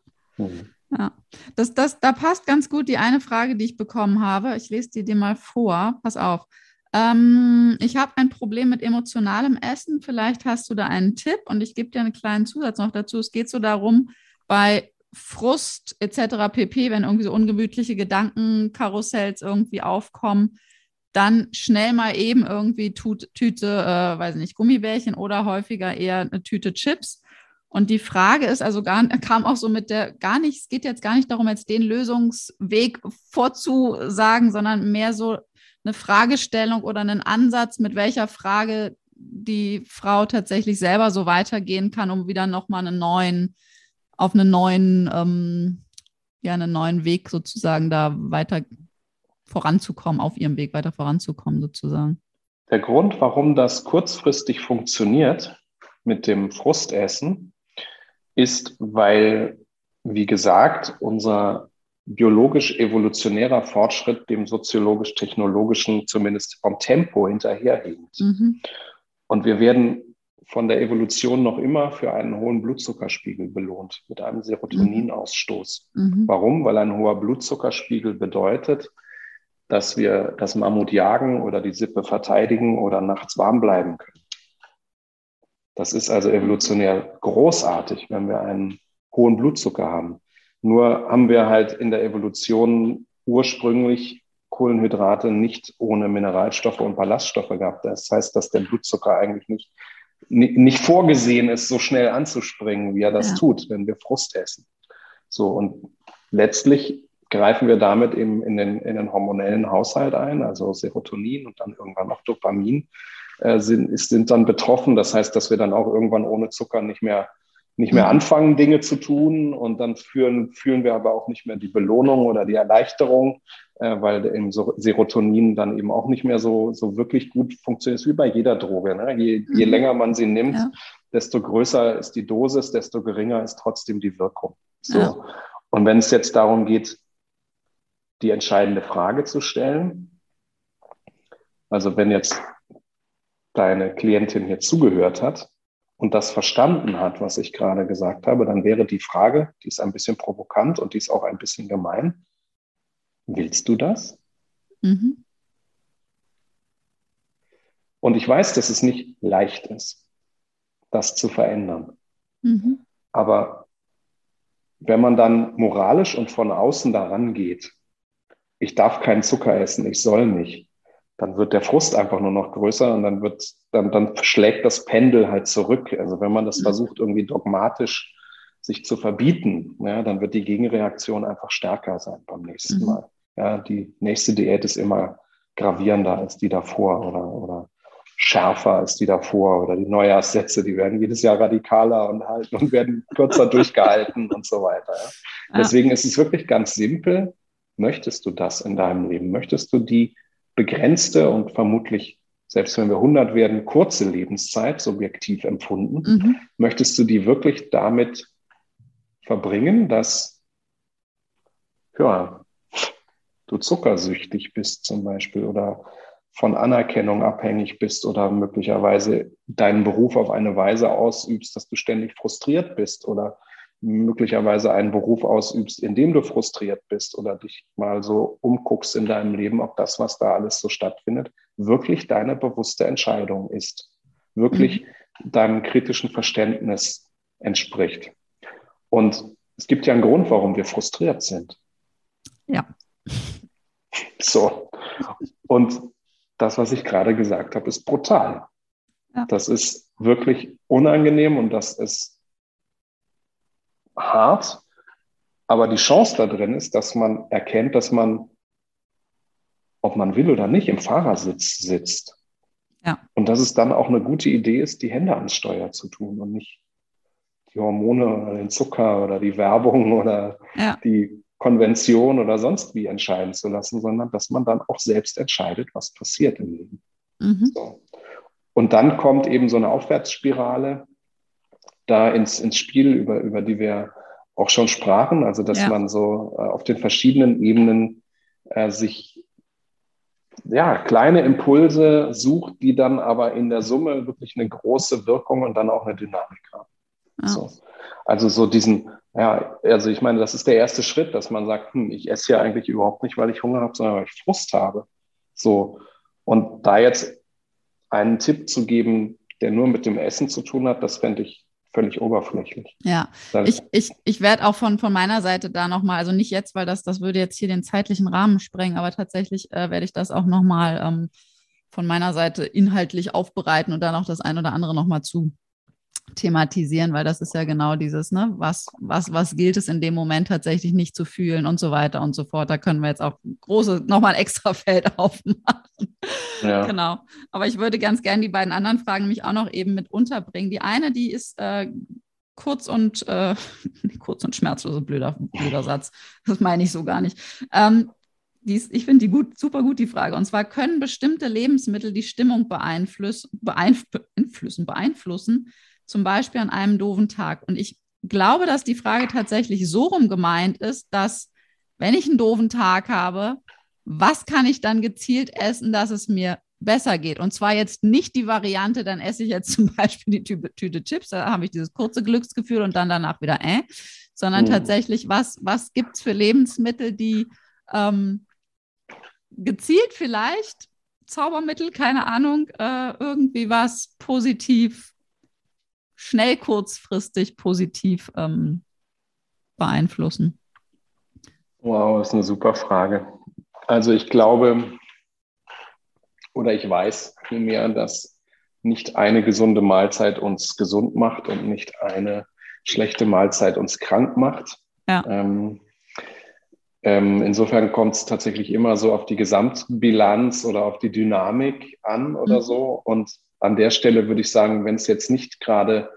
Mhm. Ja, das, das, da passt ganz gut die eine Frage, die ich bekommen habe. Ich lese die dir mal vor. Pass auf. Ähm, ich habe ein Problem mit emotionalem Essen. Vielleicht hast du da einen Tipp und ich gebe dir einen kleinen Zusatz noch dazu. Es geht so darum, bei Frust etc. pp., wenn irgendwie so ungemütliche Gedankenkarussells irgendwie aufkommen, dann schnell mal eben irgendwie Tüte, äh, weiß nicht, Gummibärchen oder häufiger eher eine Tüte Chips. Und die Frage ist also gar, kam auch so mit der, gar nicht, es geht jetzt gar nicht darum, jetzt den Lösungsweg vorzusagen, sondern mehr so eine Fragestellung oder einen Ansatz, mit welcher Frage die Frau tatsächlich selber so weitergehen kann, um wieder nochmal einen neuen, auf einen neuen, ähm, ja, einen neuen Weg sozusagen da weiter voranzukommen, auf ihrem Weg weiter voranzukommen sozusagen. Der Grund, warum das kurzfristig funktioniert mit dem Frustessen, ist, weil, wie gesagt, unser biologisch-evolutionärer Fortschritt dem soziologisch-technologischen zumindest vom Tempo hinterherhinkt. Mhm. Und wir werden von der Evolution noch immer für einen hohen Blutzuckerspiegel belohnt, mit einem Serotoninausstoß. Mhm. Warum? Weil ein hoher Blutzuckerspiegel bedeutet, dass wir das Mammut jagen oder die Sippe verteidigen oder nachts warm bleiben können. Das ist also evolutionär großartig, wenn wir einen hohen Blutzucker haben. Nur haben wir halt in der Evolution ursprünglich Kohlenhydrate nicht ohne Mineralstoffe und Ballaststoffe gehabt. Das heißt, dass der Blutzucker eigentlich nicht, nicht vorgesehen ist, so schnell anzuspringen, wie er das ja. tut, wenn wir Frust essen. So, und letztlich greifen wir damit eben in den, in den hormonellen Haushalt ein, also Serotonin und dann irgendwann auch Dopamin sind, sind dann betroffen. Das heißt, dass wir dann auch irgendwann ohne Zucker nicht mehr, nicht mehr mhm. anfangen, Dinge zu tun und dann führen, fühlen wir aber auch nicht mehr die Belohnung oder die Erleichterung, äh, weil im Serotonin dann eben auch nicht mehr so, so wirklich gut funktioniert, wie bei jeder Droge. Ne? Je, je mhm. länger man sie nimmt, ja. desto größer ist die Dosis, desto geringer ist trotzdem die Wirkung. So. Ja. Und wenn es jetzt darum geht, die entscheidende Frage zu stellen. Also wenn jetzt deine Klientin hier zugehört hat und das verstanden hat, was ich gerade gesagt habe, dann wäre die Frage, die ist ein bisschen provokant und die ist auch ein bisschen gemein. Willst du das? Mhm. Und ich weiß, dass es nicht leicht ist, das zu verändern. Mhm. Aber wenn man dann moralisch und von außen daran geht ich darf keinen Zucker essen, ich soll nicht, dann wird der Frust einfach nur noch größer und dann wird, dann, dann schlägt das Pendel halt zurück. Also wenn man das mhm. versucht, irgendwie dogmatisch sich zu verbieten, ja, dann wird die Gegenreaktion einfach stärker sein beim nächsten mhm. Mal. Ja, die nächste Diät ist immer gravierender als die davor oder, oder schärfer als die davor oder die Neujahrssätze, die werden jedes Jahr radikaler und halten und werden kürzer durchgehalten und so weiter. Ja. Deswegen ist es wirklich ganz simpel. Möchtest du das in deinem Leben? Möchtest du die begrenzte und vermutlich, selbst wenn wir 100 werden, kurze Lebenszeit subjektiv empfunden? Mhm. Möchtest du die wirklich damit verbringen, dass ja, du zuckersüchtig bist zum Beispiel oder von Anerkennung abhängig bist oder möglicherweise deinen Beruf auf eine Weise ausübst, dass du ständig frustriert bist oder möglicherweise einen Beruf ausübst, in dem du frustriert bist oder dich mal so umguckst in deinem Leben, ob das, was da alles so stattfindet, wirklich deine bewusste Entscheidung ist, wirklich mhm. deinem kritischen Verständnis entspricht. Und es gibt ja einen Grund, warum wir frustriert sind. Ja. So. Und das, was ich gerade gesagt habe, ist brutal. Ja. Das ist wirklich unangenehm und das ist hart, aber die Chance da drin ist, dass man erkennt, dass man, ob man will oder nicht, im Fahrersitz sitzt. Ja. Und dass es dann auch eine gute Idee ist, die Hände ans Steuer zu tun und nicht die Hormone oder den Zucker oder die Werbung oder ja. die Konvention oder sonst wie entscheiden zu lassen, sondern dass man dann auch selbst entscheidet, was passiert im Leben. Mhm. So. Und dann kommt eben so eine Aufwärtsspirale, da ins, ins Spiel, über, über die wir auch schon sprachen. Also, dass ja. man so äh, auf den verschiedenen Ebenen äh, sich ja, kleine Impulse sucht, die dann aber in der Summe wirklich eine große Wirkung und dann auch eine Dynamik haben. Ja. So. Also so diesen Ja, also ich meine, das ist der erste Schritt, dass man sagt, hm, ich esse ja eigentlich überhaupt nicht, weil ich Hunger habe, sondern weil ich Frust habe. So. Und da jetzt einen Tipp zu geben, der nur mit dem Essen zu tun hat, das fände ich völlig oberflächlich. Ja, ich, ich, ich werde auch von, von meiner Seite da nochmal, also nicht jetzt, weil das, das würde jetzt hier den zeitlichen Rahmen sprengen, aber tatsächlich äh, werde ich das auch nochmal ähm, von meiner Seite inhaltlich aufbereiten und dann auch das ein oder andere nochmal zu thematisieren, weil das ist ja genau dieses, ne, was, was, was gilt es in dem Moment tatsächlich nicht zu fühlen und so weiter und so fort. Da können wir jetzt auch große, nochmal ein extra Feld aufmachen. Ja. Genau. Aber ich würde ganz gerne die beiden anderen Fragen mich auch noch eben mit unterbringen. Die eine, die ist äh, kurz und äh, kurz und schmerzlos, blöder, blöder Satz. Das meine ich so gar nicht. Ähm, ist, ich finde die gut, super gut, die Frage. Und zwar können bestimmte Lebensmittel die Stimmung beeinflussen, beeinflussen, beeinflussen zum Beispiel an einem doofen Tag. Und ich glaube, dass die Frage tatsächlich so rum gemeint ist, dass wenn ich einen doofen Tag habe, was kann ich dann gezielt essen, dass es mir besser geht? Und zwar jetzt nicht die Variante, dann esse ich jetzt zum Beispiel die Tüte, Tüte Chips, da habe ich dieses kurze Glücksgefühl und dann danach wieder äh, sondern mhm. tatsächlich, was, was gibt es für Lebensmittel, die ähm, gezielt vielleicht Zaubermittel, keine Ahnung, äh, irgendwie was positiv schnell kurzfristig positiv ähm, beeinflussen? Wow, das ist eine super Frage. Also ich glaube oder ich weiß vielmehr, dass nicht eine gesunde Mahlzeit uns gesund macht und nicht eine schlechte Mahlzeit uns krank macht. Ja. Ähm, ähm, insofern kommt es tatsächlich immer so auf die Gesamtbilanz oder auf die Dynamik an oder mhm. so. Und an der Stelle würde ich sagen, wenn es jetzt nicht gerade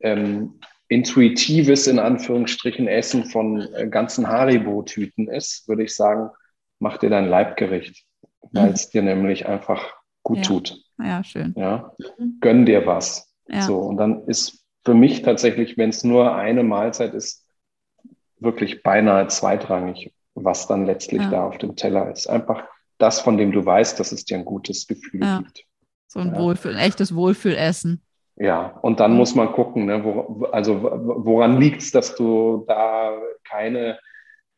ähm, intuitives, in Anführungsstrichen, Essen von äh, ganzen Haribo-Tüten ist, würde ich sagen, mach dir dein Leibgericht, weil mhm. es dir nämlich einfach gut ja. tut. Ja, schön. Ja? Mhm. Gönn dir was. Ja. So, und dann ist für mich tatsächlich, wenn es nur eine Mahlzeit ist, wirklich beinahe zweitrangig, was dann letztlich ja. da auf dem Teller ist. Einfach das, von dem du weißt, dass es dir ein gutes Gefühl gibt. So ein Wohlfühl, ein echtes Wohlfühlessen. Ja, und dann muss man gucken, ne, wo, also woran liegt es, dass du da keine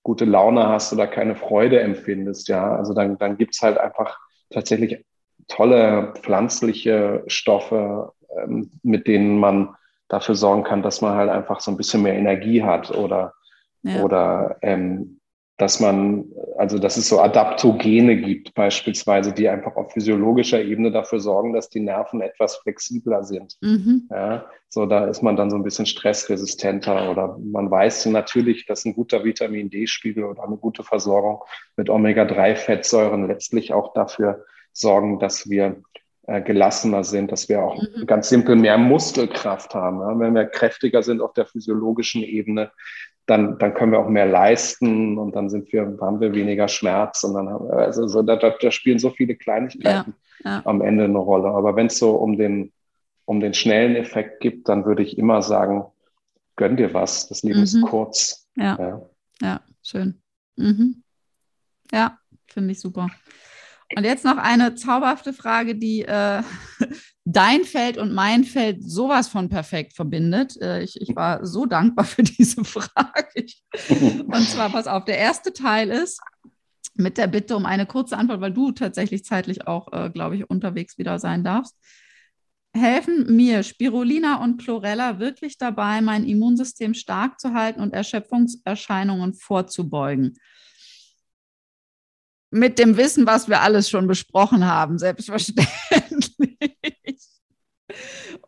gute Laune hast oder keine Freude empfindest, ja. Also dann, dann gibt es halt einfach tatsächlich tolle pflanzliche Stoffe, ähm, mit denen man dafür sorgen kann, dass man halt einfach so ein bisschen mehr Energie hat oder, ja. oder ähm, dass man, also dass es so Adaptogene gibt beispielsweise, die einfach auf physiologischer Ebene dafür sorgen, dass die Nerven etwas flexibler sind. Mhm. Ja, so da ist man dann so ein bisschen stressresistenter oder man weiß natürlich, dass ein guter Vitamin D-Spiegel oder eine gute Versorgung mit Omega-3-Fettsäuren letztlich auch dafür sorgen, dass wir äh, gelassener sind, dass wir auch mhm. ganz simpel mehr Muskelkraft haben. Ja? Wenn wir kräftiger sind auf der physiologischen Ebene, dann, dann können wir auch mehr leisten und dann sind wir, haben wir weniger Schmerz und dann haben wir, also so, da, da spielen so viele Kleinigkeiten ja, ja. am Ende eine Rolle. Aber wenn es so um den, um den schnellen Effekt gibt, dann würde ich immer sagen, gönn dir was. Das Leben mhm. ist kurz. Ja, ja, ja schön. Mhm. Ja, finde ich super. Und jetzt noch eine zauberhafte Frage, die äh, dein Feld und mein Feld sowas von perfekt verbindet. Äh, ich, ich, war so dankbar für diese Frage. und zwar, pass auf, der erste Teil ist mit der Bitte um eine kurze Antwort, weil du tatsächlich zeitlich auch, äh, glaube ich, unterwegs wieder sein darfst. Helfen mir Spirulina und Chlorella wirklich dabei, mein Immunsystem stark zu halten und Erschöpfungserscheinungen vorzubeugen? Mit dem Wissen, was wir alles schon besprochen haben, selbstverständlich.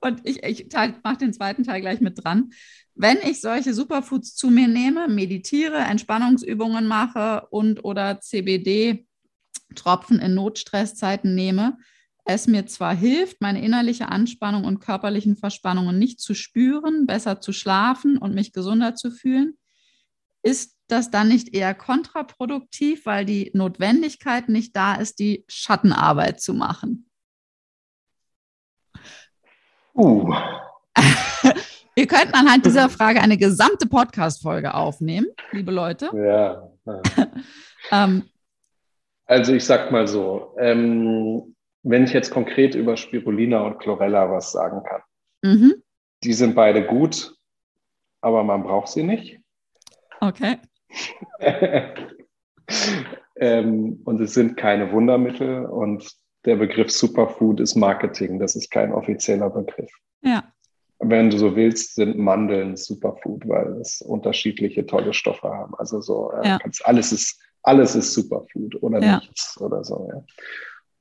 Und ich, ich mache den zweiten Teil gleich mit dran. Wenn ich solche Superfoods zu mir nehme, meditiere, Entspannungsübungen mache und oder CBD-Tropfen in Notstresszeiten nehme, es mir zwar hilft, meine innerliche Anspannung und körperlichen Verspannungen nicht zu spüren, besser zu schlafen und mich gesunder zu fühlen, ist das dann nicht eher kontraproduktiv, weil die Notwendigkeit nicht da ist, die Schattenarbeit zu machen? Uh. Wir könnten anhand dieser Frage eine gesamte Podcast-Folge aufnehmen, liebe Leute. Ja. ähm, also ich sag mal so, ähm, wenn ich jetzt konkret über Spirulina und Chlorella was sagen kann, mhm. die sind beide gut, aber man braucht sie nicht. Okay. ähm, und es sind keine Wundermittel und der Begriff Superfood ist Marketing, das ist kein offizieller Begriff. Ja. Wenn du so willst, sind Mandeln Superfood, weil es unterschiedliche tolle Stoffe haben. Also so, äh, ja. alles ist alles ist Superfood oder ja. nichts oder so. Ja.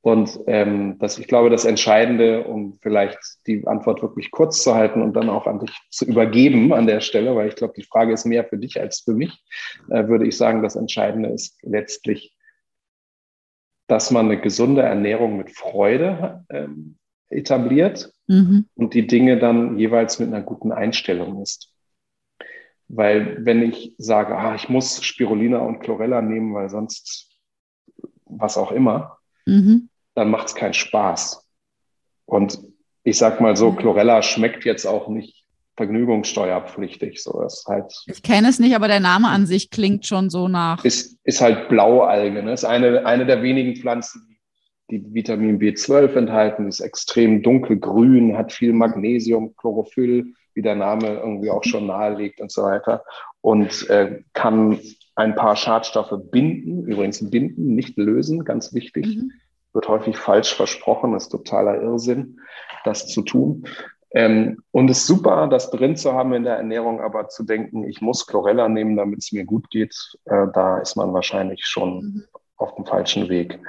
Und ähm, das, ich glaube, das Entscheidende, um vielleicht die Antwort wirklich kurz zu halten und dann auch an dich zu übergeben an der Stelle, weil ich glaube, die Frage ist mehr für dich als für mich, äh, würde ich sagen, das Entscheidende ist letztlich, dass man eine gesunde Ernährung mit Freude ähm, etabliert mhm. und die Dinge dann jeweils mit einer guten Einstellung ist. Weil wenn ich sage, ah, ich muss Spirulina und Chlorella nehmen, weil sonst was auch immer, mhm dann macht es keinen Spaß. Und ich sag mal so, Chlorella schmeckt jetzt auch nicht vergnügungssteuerpflichtig. So ist halt. Ich kenne es nicht, aber der Name an sich klingt schon so nach. Ist, ist halt Blaualge. Ne? Ist eine, eine der wenigen Pflanzen, die Vitamin B12 enthalten, ist extrem dunkelgrün, hat viel Magnesium, Chlorophyll, wie der Name irgendwie auch schon nahelegt und so weiter. Und äh, kann ein paar Schadstoffe binden, übrigens binden, nicht lösen, ganz wichtig. Mhm wird häufig falsch versprochen, ist totaler Irrsinn, das zu tun. Ähm, und es ist super, das drin zu haben in der Ernährung, aber zu denken, ich muss Chlorella nehmen, damit es mir gut geht, äh, da ist man wahrscheinlich schon mhm. auf dem falschen Weg.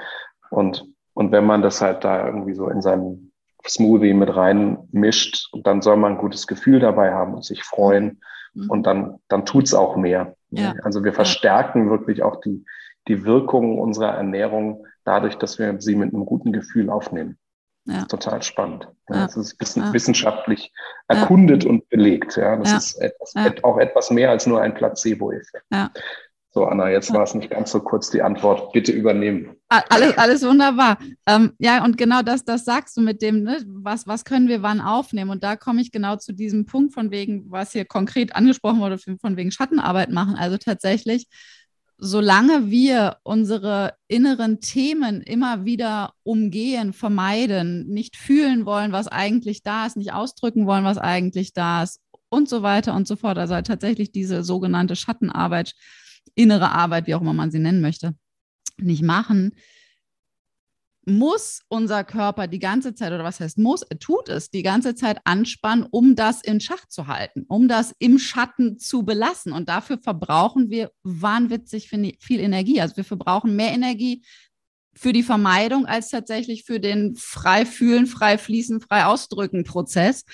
Und, und wenn man das halt da irgendwie so in seinem Smoothie mit rein mischt, dann soll man ein gutes Gefühl dabei haben und sich freuen. Mhm. Und dann, dann tut es auch mehr. Ja. Also wir verstärken wirklich auch die, die Wirkung unserer Ernährung dadurch, dass wir sie mit einem guten Gefühl aufnehmen. Ja. total spannend. Ja, Das ist wissen, ja. wissenschaftlich erkundet und belegt. Ja, das ist etwas, auch etwas mehr als nur ein Placebo-Effekt. So, Anna, jetzt war es nicht ganz so kurz die Antwort. Bitte übernehmen. Alles, alles wunderbar. Ähm, ja, und genau das, das sagst du mit dem, ne, was, was können wir wann aufnehmen? Und da komme ich genau zu diesem Punkt von wegen, was hier konkret angesprochen wurde, von wegen Schattenarbeit machen. Also tatsächlich solange wir unsere inneren Themen immer wieder umgehen, vermeiden, nicht fühlen wollen, was eigentlich da ist, nicht ausdrücken wollen, was eigentlich da ist und so weiter und so fort. Also tatsächlich diese sogenannte Schattenarbeit, innere Arbeit, wie auch immer man sie nennen möchte, nicht machen, muss unser Körper die ganze Zeit, oder was heißt muss, er tut es die ganze Zeit anspannen, um das in Schach zu halten, um das im Schatten zu belassen. Und dafür verbrauchen wir wahnwitzig viel Energie. Also wir verbrauchen mehr Energie für die Vermeidung als tatsächlich für den frei fühlen, frei fließen, frei ausdrücken Prozess.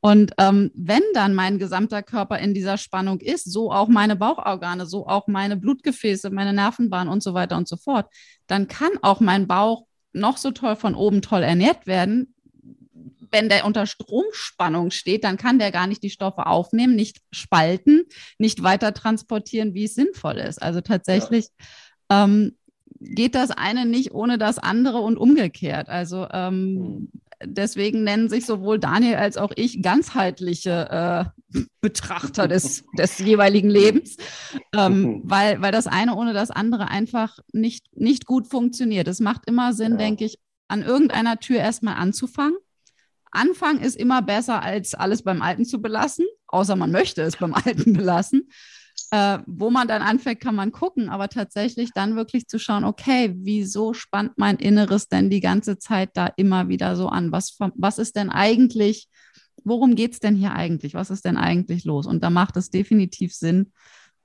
Und ähm, wenn dann mein gesamter Körper in dieser Spannung ist, so auch meine Bauchorgane, so auch meine Blutgefäße, meine Nervenbahn und so weiter und so fort, dann kann auch mein Bauch noch so toll von oben toll ernährt werden, wenn der unter Stromspannung steht, dann kann der gar nicht die Stoffe aufnehmen, nicht spalten, nicht weiter transportieren, wie es sinnvoll ist. Also tatsächlich ja. ähm, geht das eine nicht ohne das andere und umgekehrt. Also ähm, mhm. Deswegen nennen sich sowohl Daniel als auch ich ganzheitliche äh, Betrachter des, des jeweiligen Lebens, ähm, mhm. weil, weil das eine ohne das andere einfach nicht, nicht gut funktioniert. Es macht immer Sinn, ja. denke ich, an irgendeiner Tür erstmal anzufangen. Anfang ist immer besser, als alles beim Alten zu belassen, außer man möchte es beim Alten belassen. Äh, wo man dann anfängt, kann man gucken, aber tatsächlich dann wirklich zu schauen, okay, wieso spannt mein Inneres denn die ganze Zeit da immer wieder so an? Was, was ist denn eigentlich worum geht es denn hier eigentlich? Was ist denn eigentlich los? Und da macht es definitiv Sinn,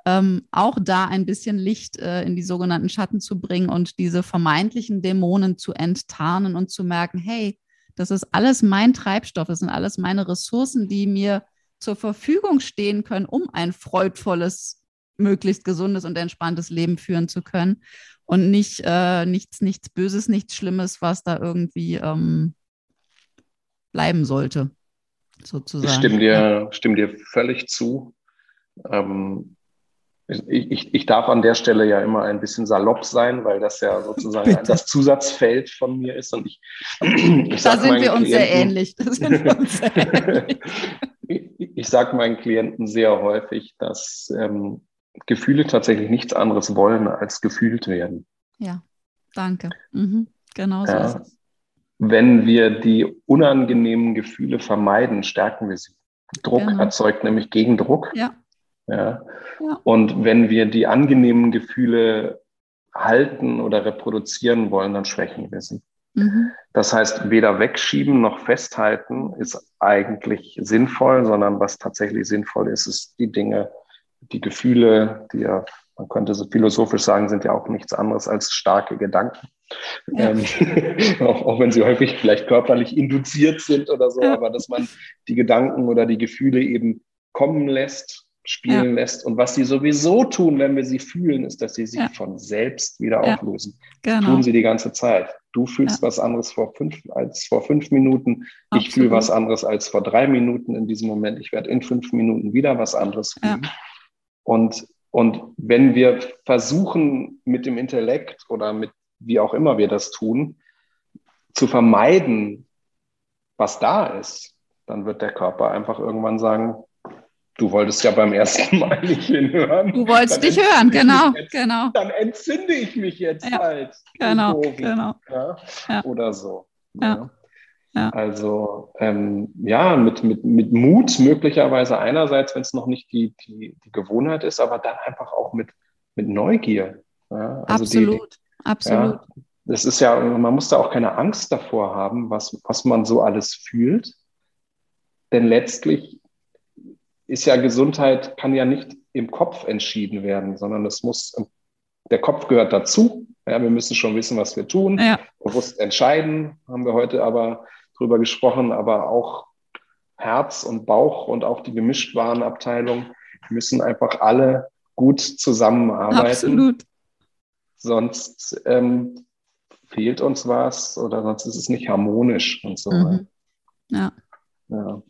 ähm, auch da ein bisschen Licht äh, in die sogenannten Schatten zu bringen und diese vermeintlichen Dämonen zu enttarnen und zu merken, hey, das ist alles mein Treibstoff, das sind alles meine Ressourcen, die mir zur Verfügung stehen können, um ein freudvolles, möglichst gesundes und entspanntes Leben führen zu können und nicht äh, nichts, nichts Böses, nichts Schlimmes, was da irgendwie ähm, bleiben sollte sozusagen. Ich stimme dir, stimme dir völlig zu. Ähm, ich, ich, ich, darf an der Stelle ja immer ein bisschen salopp sein, weil das ja sozusagen das Zusatzfeld von mir ist. Und ich, ich da sind wir uns sehr ähnlich. ich sage meinen Klienten sehr häufig, dass ähm, Gefühle tatsächlich nichts anderes wollen, als gefühlt werden. Ja, danke. Mhm. Genau so ja. ist es. Wenn wir die unangenehmen Gefühle vermeiden, stärken wir sie. Druck genau. erzeugt nämlich Gegendruck. Ja, Ja? ja? Und wenn wir die angenehmen Gefühle halten oder reproduzieren wollen, dann schwächen wir sie. Mhm. Das heißt, weder wegschieben noch festhalten ist eigentlich sinnvoll, sondern was tatsächlich sinnvoll ist, ist die Dinge, die Gefühle, die ja, man könnte so philosophisch sagen, sind ja auch nichts anderes als starke Gedanken. Ja. Ähm, auch, auch, wenn sie häufig vielleicht körperlich induziert sind oder so, aber dass man die Gedanken oder die Gefühle eben kommen lässt spielen ja. lässt. Und was sie sowieso tun, wenn wir sie fühlen, ist, dass sie sich ja. von selbst wieder ja. auflösen. Genau. Tun sie die ganze Zeit. Du fühlst was anderes vor fünf, als vor fünf Minuten. Absolut. Ich fühle was anderes als vor drei Minuten in diesem Moment. Ich werde in fünf Minuten wieder was anderes fühlen. Und, und wenn wir versuchen, mit dem Intellekt oder mit wie auch immer wir das tun, zu vermeiden, was da ist, dann wird der Körper einfach irgendwann sagen, Du wolltest ja beim ersten Mal nicht hinhören. Du wolltest dich hören, genau, jetzt, genau. Dann entzünde ich mich jetzt ja, halt. Genau, genau. Ja? Ja. Oder so. Ja. Also ähm, ja, mit, mit, mit Mut möglicherweise einerseits, wenn es noch nicht die, die, die Gewohnheit ist, aber dann einfach auch mit, mit Neugier. Also absolut, die, absolut. das ist ja, man muss da auch keine Angst davor haben, was, was man so alles fühlt. Denn letztlich ist ja Gesundheit, kann ja nicht im Kopf entschieden werden, sondern es muss, der Kopf gehört dazu. Ja, wir müssen schon wissen, was wir tun, ja. bewusst entscheiden, haben wir heute aber drüber gesprochen, aber auch Herz und Bauch und auch die Gemischtwarenabteilung müssen einfach alle gut zusammenarbeiten. Absolut. Sonst ähm, fehlt uns was oder sonst ist es nicht harmonisch und so. Mhm. Ja. ja.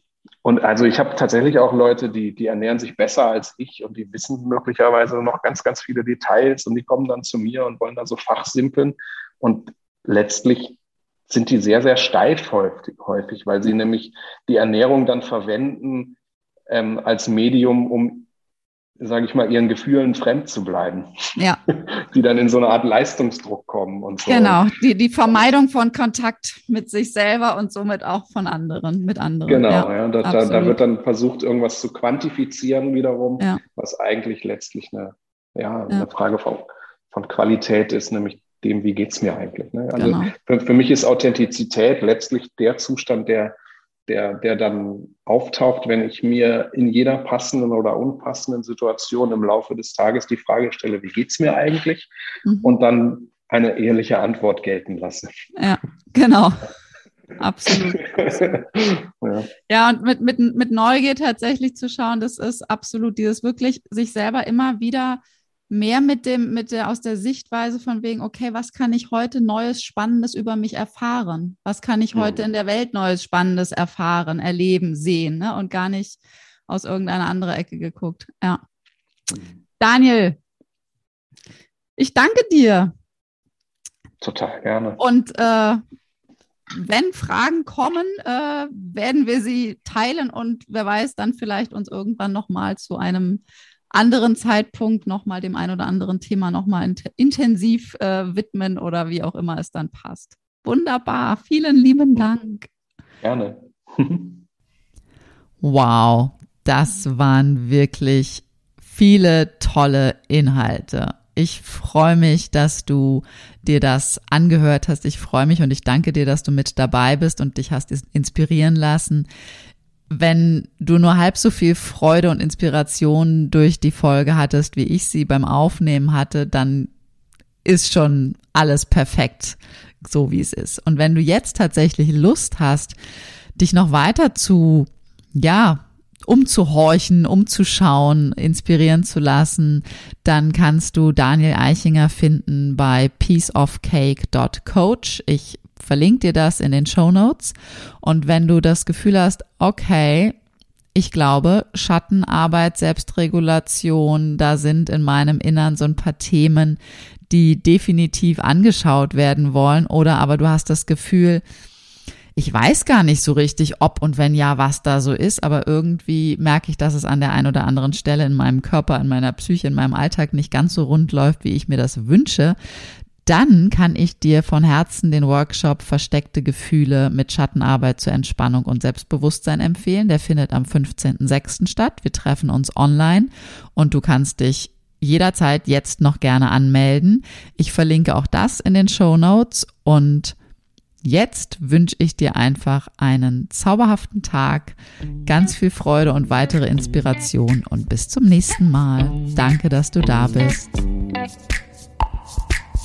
Und also ich habe tatsächlich auch Leute, die, die ernähren sich besser als ich und die wissen möglicherweise noch ganz, ganz viele Details und die kommen dann zu mir und wollen da so fachsimpeln. Und letztlich sind die sehr, sehr steif häufig, häufig weil sie nämlich die Ernährung dann verwenden ähm, als Medium, um sage ich mal, ihren Gefühlen fremd zu bleiben. Ja. Die dann in so eine Art Leistungsdruck kommen und so. Genau, die, die Vermeidung von Kontakt mit sich selber und somit auch von anderen, mit anderen. Genau, ja, ja da, da, da, wird dann versucht, irgendwas zu quantifizieren wiederum, ja. was eigentlich letztlich eine, ja, eine Frage von, von Qualität ist, nämlich dem, wie geht's mir eigentlich. Ne? Also genau. für, für mich ist Authentizität letztlich der Zustand, der der, der dann auftaucht, wenn ich mir in jeder passenden oder unpassenden Situation im Laufe des Tages die Frage stelle, wie geht's mir eigentlich? Mhm. Und dann eine ehrliche Antwort gelten lasse. Ja, genau. Absolut. ja. ja, und mit, mit, mit Neugier tatsächlich zu schauen, das ist absolut dieses wirklich sich selber immer wieder mehr mit dem, mit der, aus der Sichtweise von wegen, okay, was kann ich heute Neues, Spannendes über mich erfahren? Was kann ich heute mhm. in der Welt Neues, Spannendes erfahren, erleben, sehen, ne? Und gar nicht aus irgendeiner anderen Ecke geguckt. Ja. Daniel, ich danke dir. Total gerne. Und äh, wenn Fragen kommen, äh, werden wir sie teilen und wer weiß, dann vielleicht uns irgendwann nochmal zu einem anderen Zeitpunkt nochmal dem ein oder anderen Thema nochmal int intensiv äh, widmen oder wie auch immer es dann passt. Wunderbar. Vielen lieben Dank. Gerne. wow, das waren wirklich viele tolle Inhalte. Ich freue mich, dass du dir das angehört hast. Ich freue mich und ich danke dir, dass du mit dabei bist und dich hast inspirieren lassen wenn du nur halb so viel Freude und Inspiration durch die Folge hattest, wie ich sie beim Aufnehmen hatte, dann ist schon alles perfekt, so wie es ist. Und wenn du jetzt tatsächlich Lust hast, dich noch weiter zu, ja, umzuhorchen, umzuschauen, inspirieren zu lassen, dann kannst du Daniel Eichinger finden bei pieceofcake.coach. Ich verlinke dir das in den Show Notes. Und wenn du das Gefühl hast, okay, ich glaube, Schattenarbeit, Selbstregulation, da sind in meinem Innern so ein paar Themen, die definitiv angeschaut werden wollen. Oder aber du hast das Gefühl, ich weiß gar nicht so richtig, ob und wenn ja, was da so ist, aber irgendwie merke ich, dass es an der einen oder anderen Stelle in meinem Körper, in meiner Psyche, in meinem Alltag nicht ganz so rund läuft, wie ich mir das wünsche dann kann ich dir von Herzen den Workshop Versteckte Gefühle mit Schattenarbeit zur Entspannung und Selbstbewusstsein empfehlen. Der findet am 15.06. statt. Wir treffen uns online und du kannst dich jederzeit jetzt noch gerne anmelden. Ich verlinke auch das in den Show Notes und Jetzt wünsche ich dir einfach einen zauberhaften Tag, ganz viel Freude und weitere Inspiration und bis zum nächsten Mal. Danke, dass du da bist.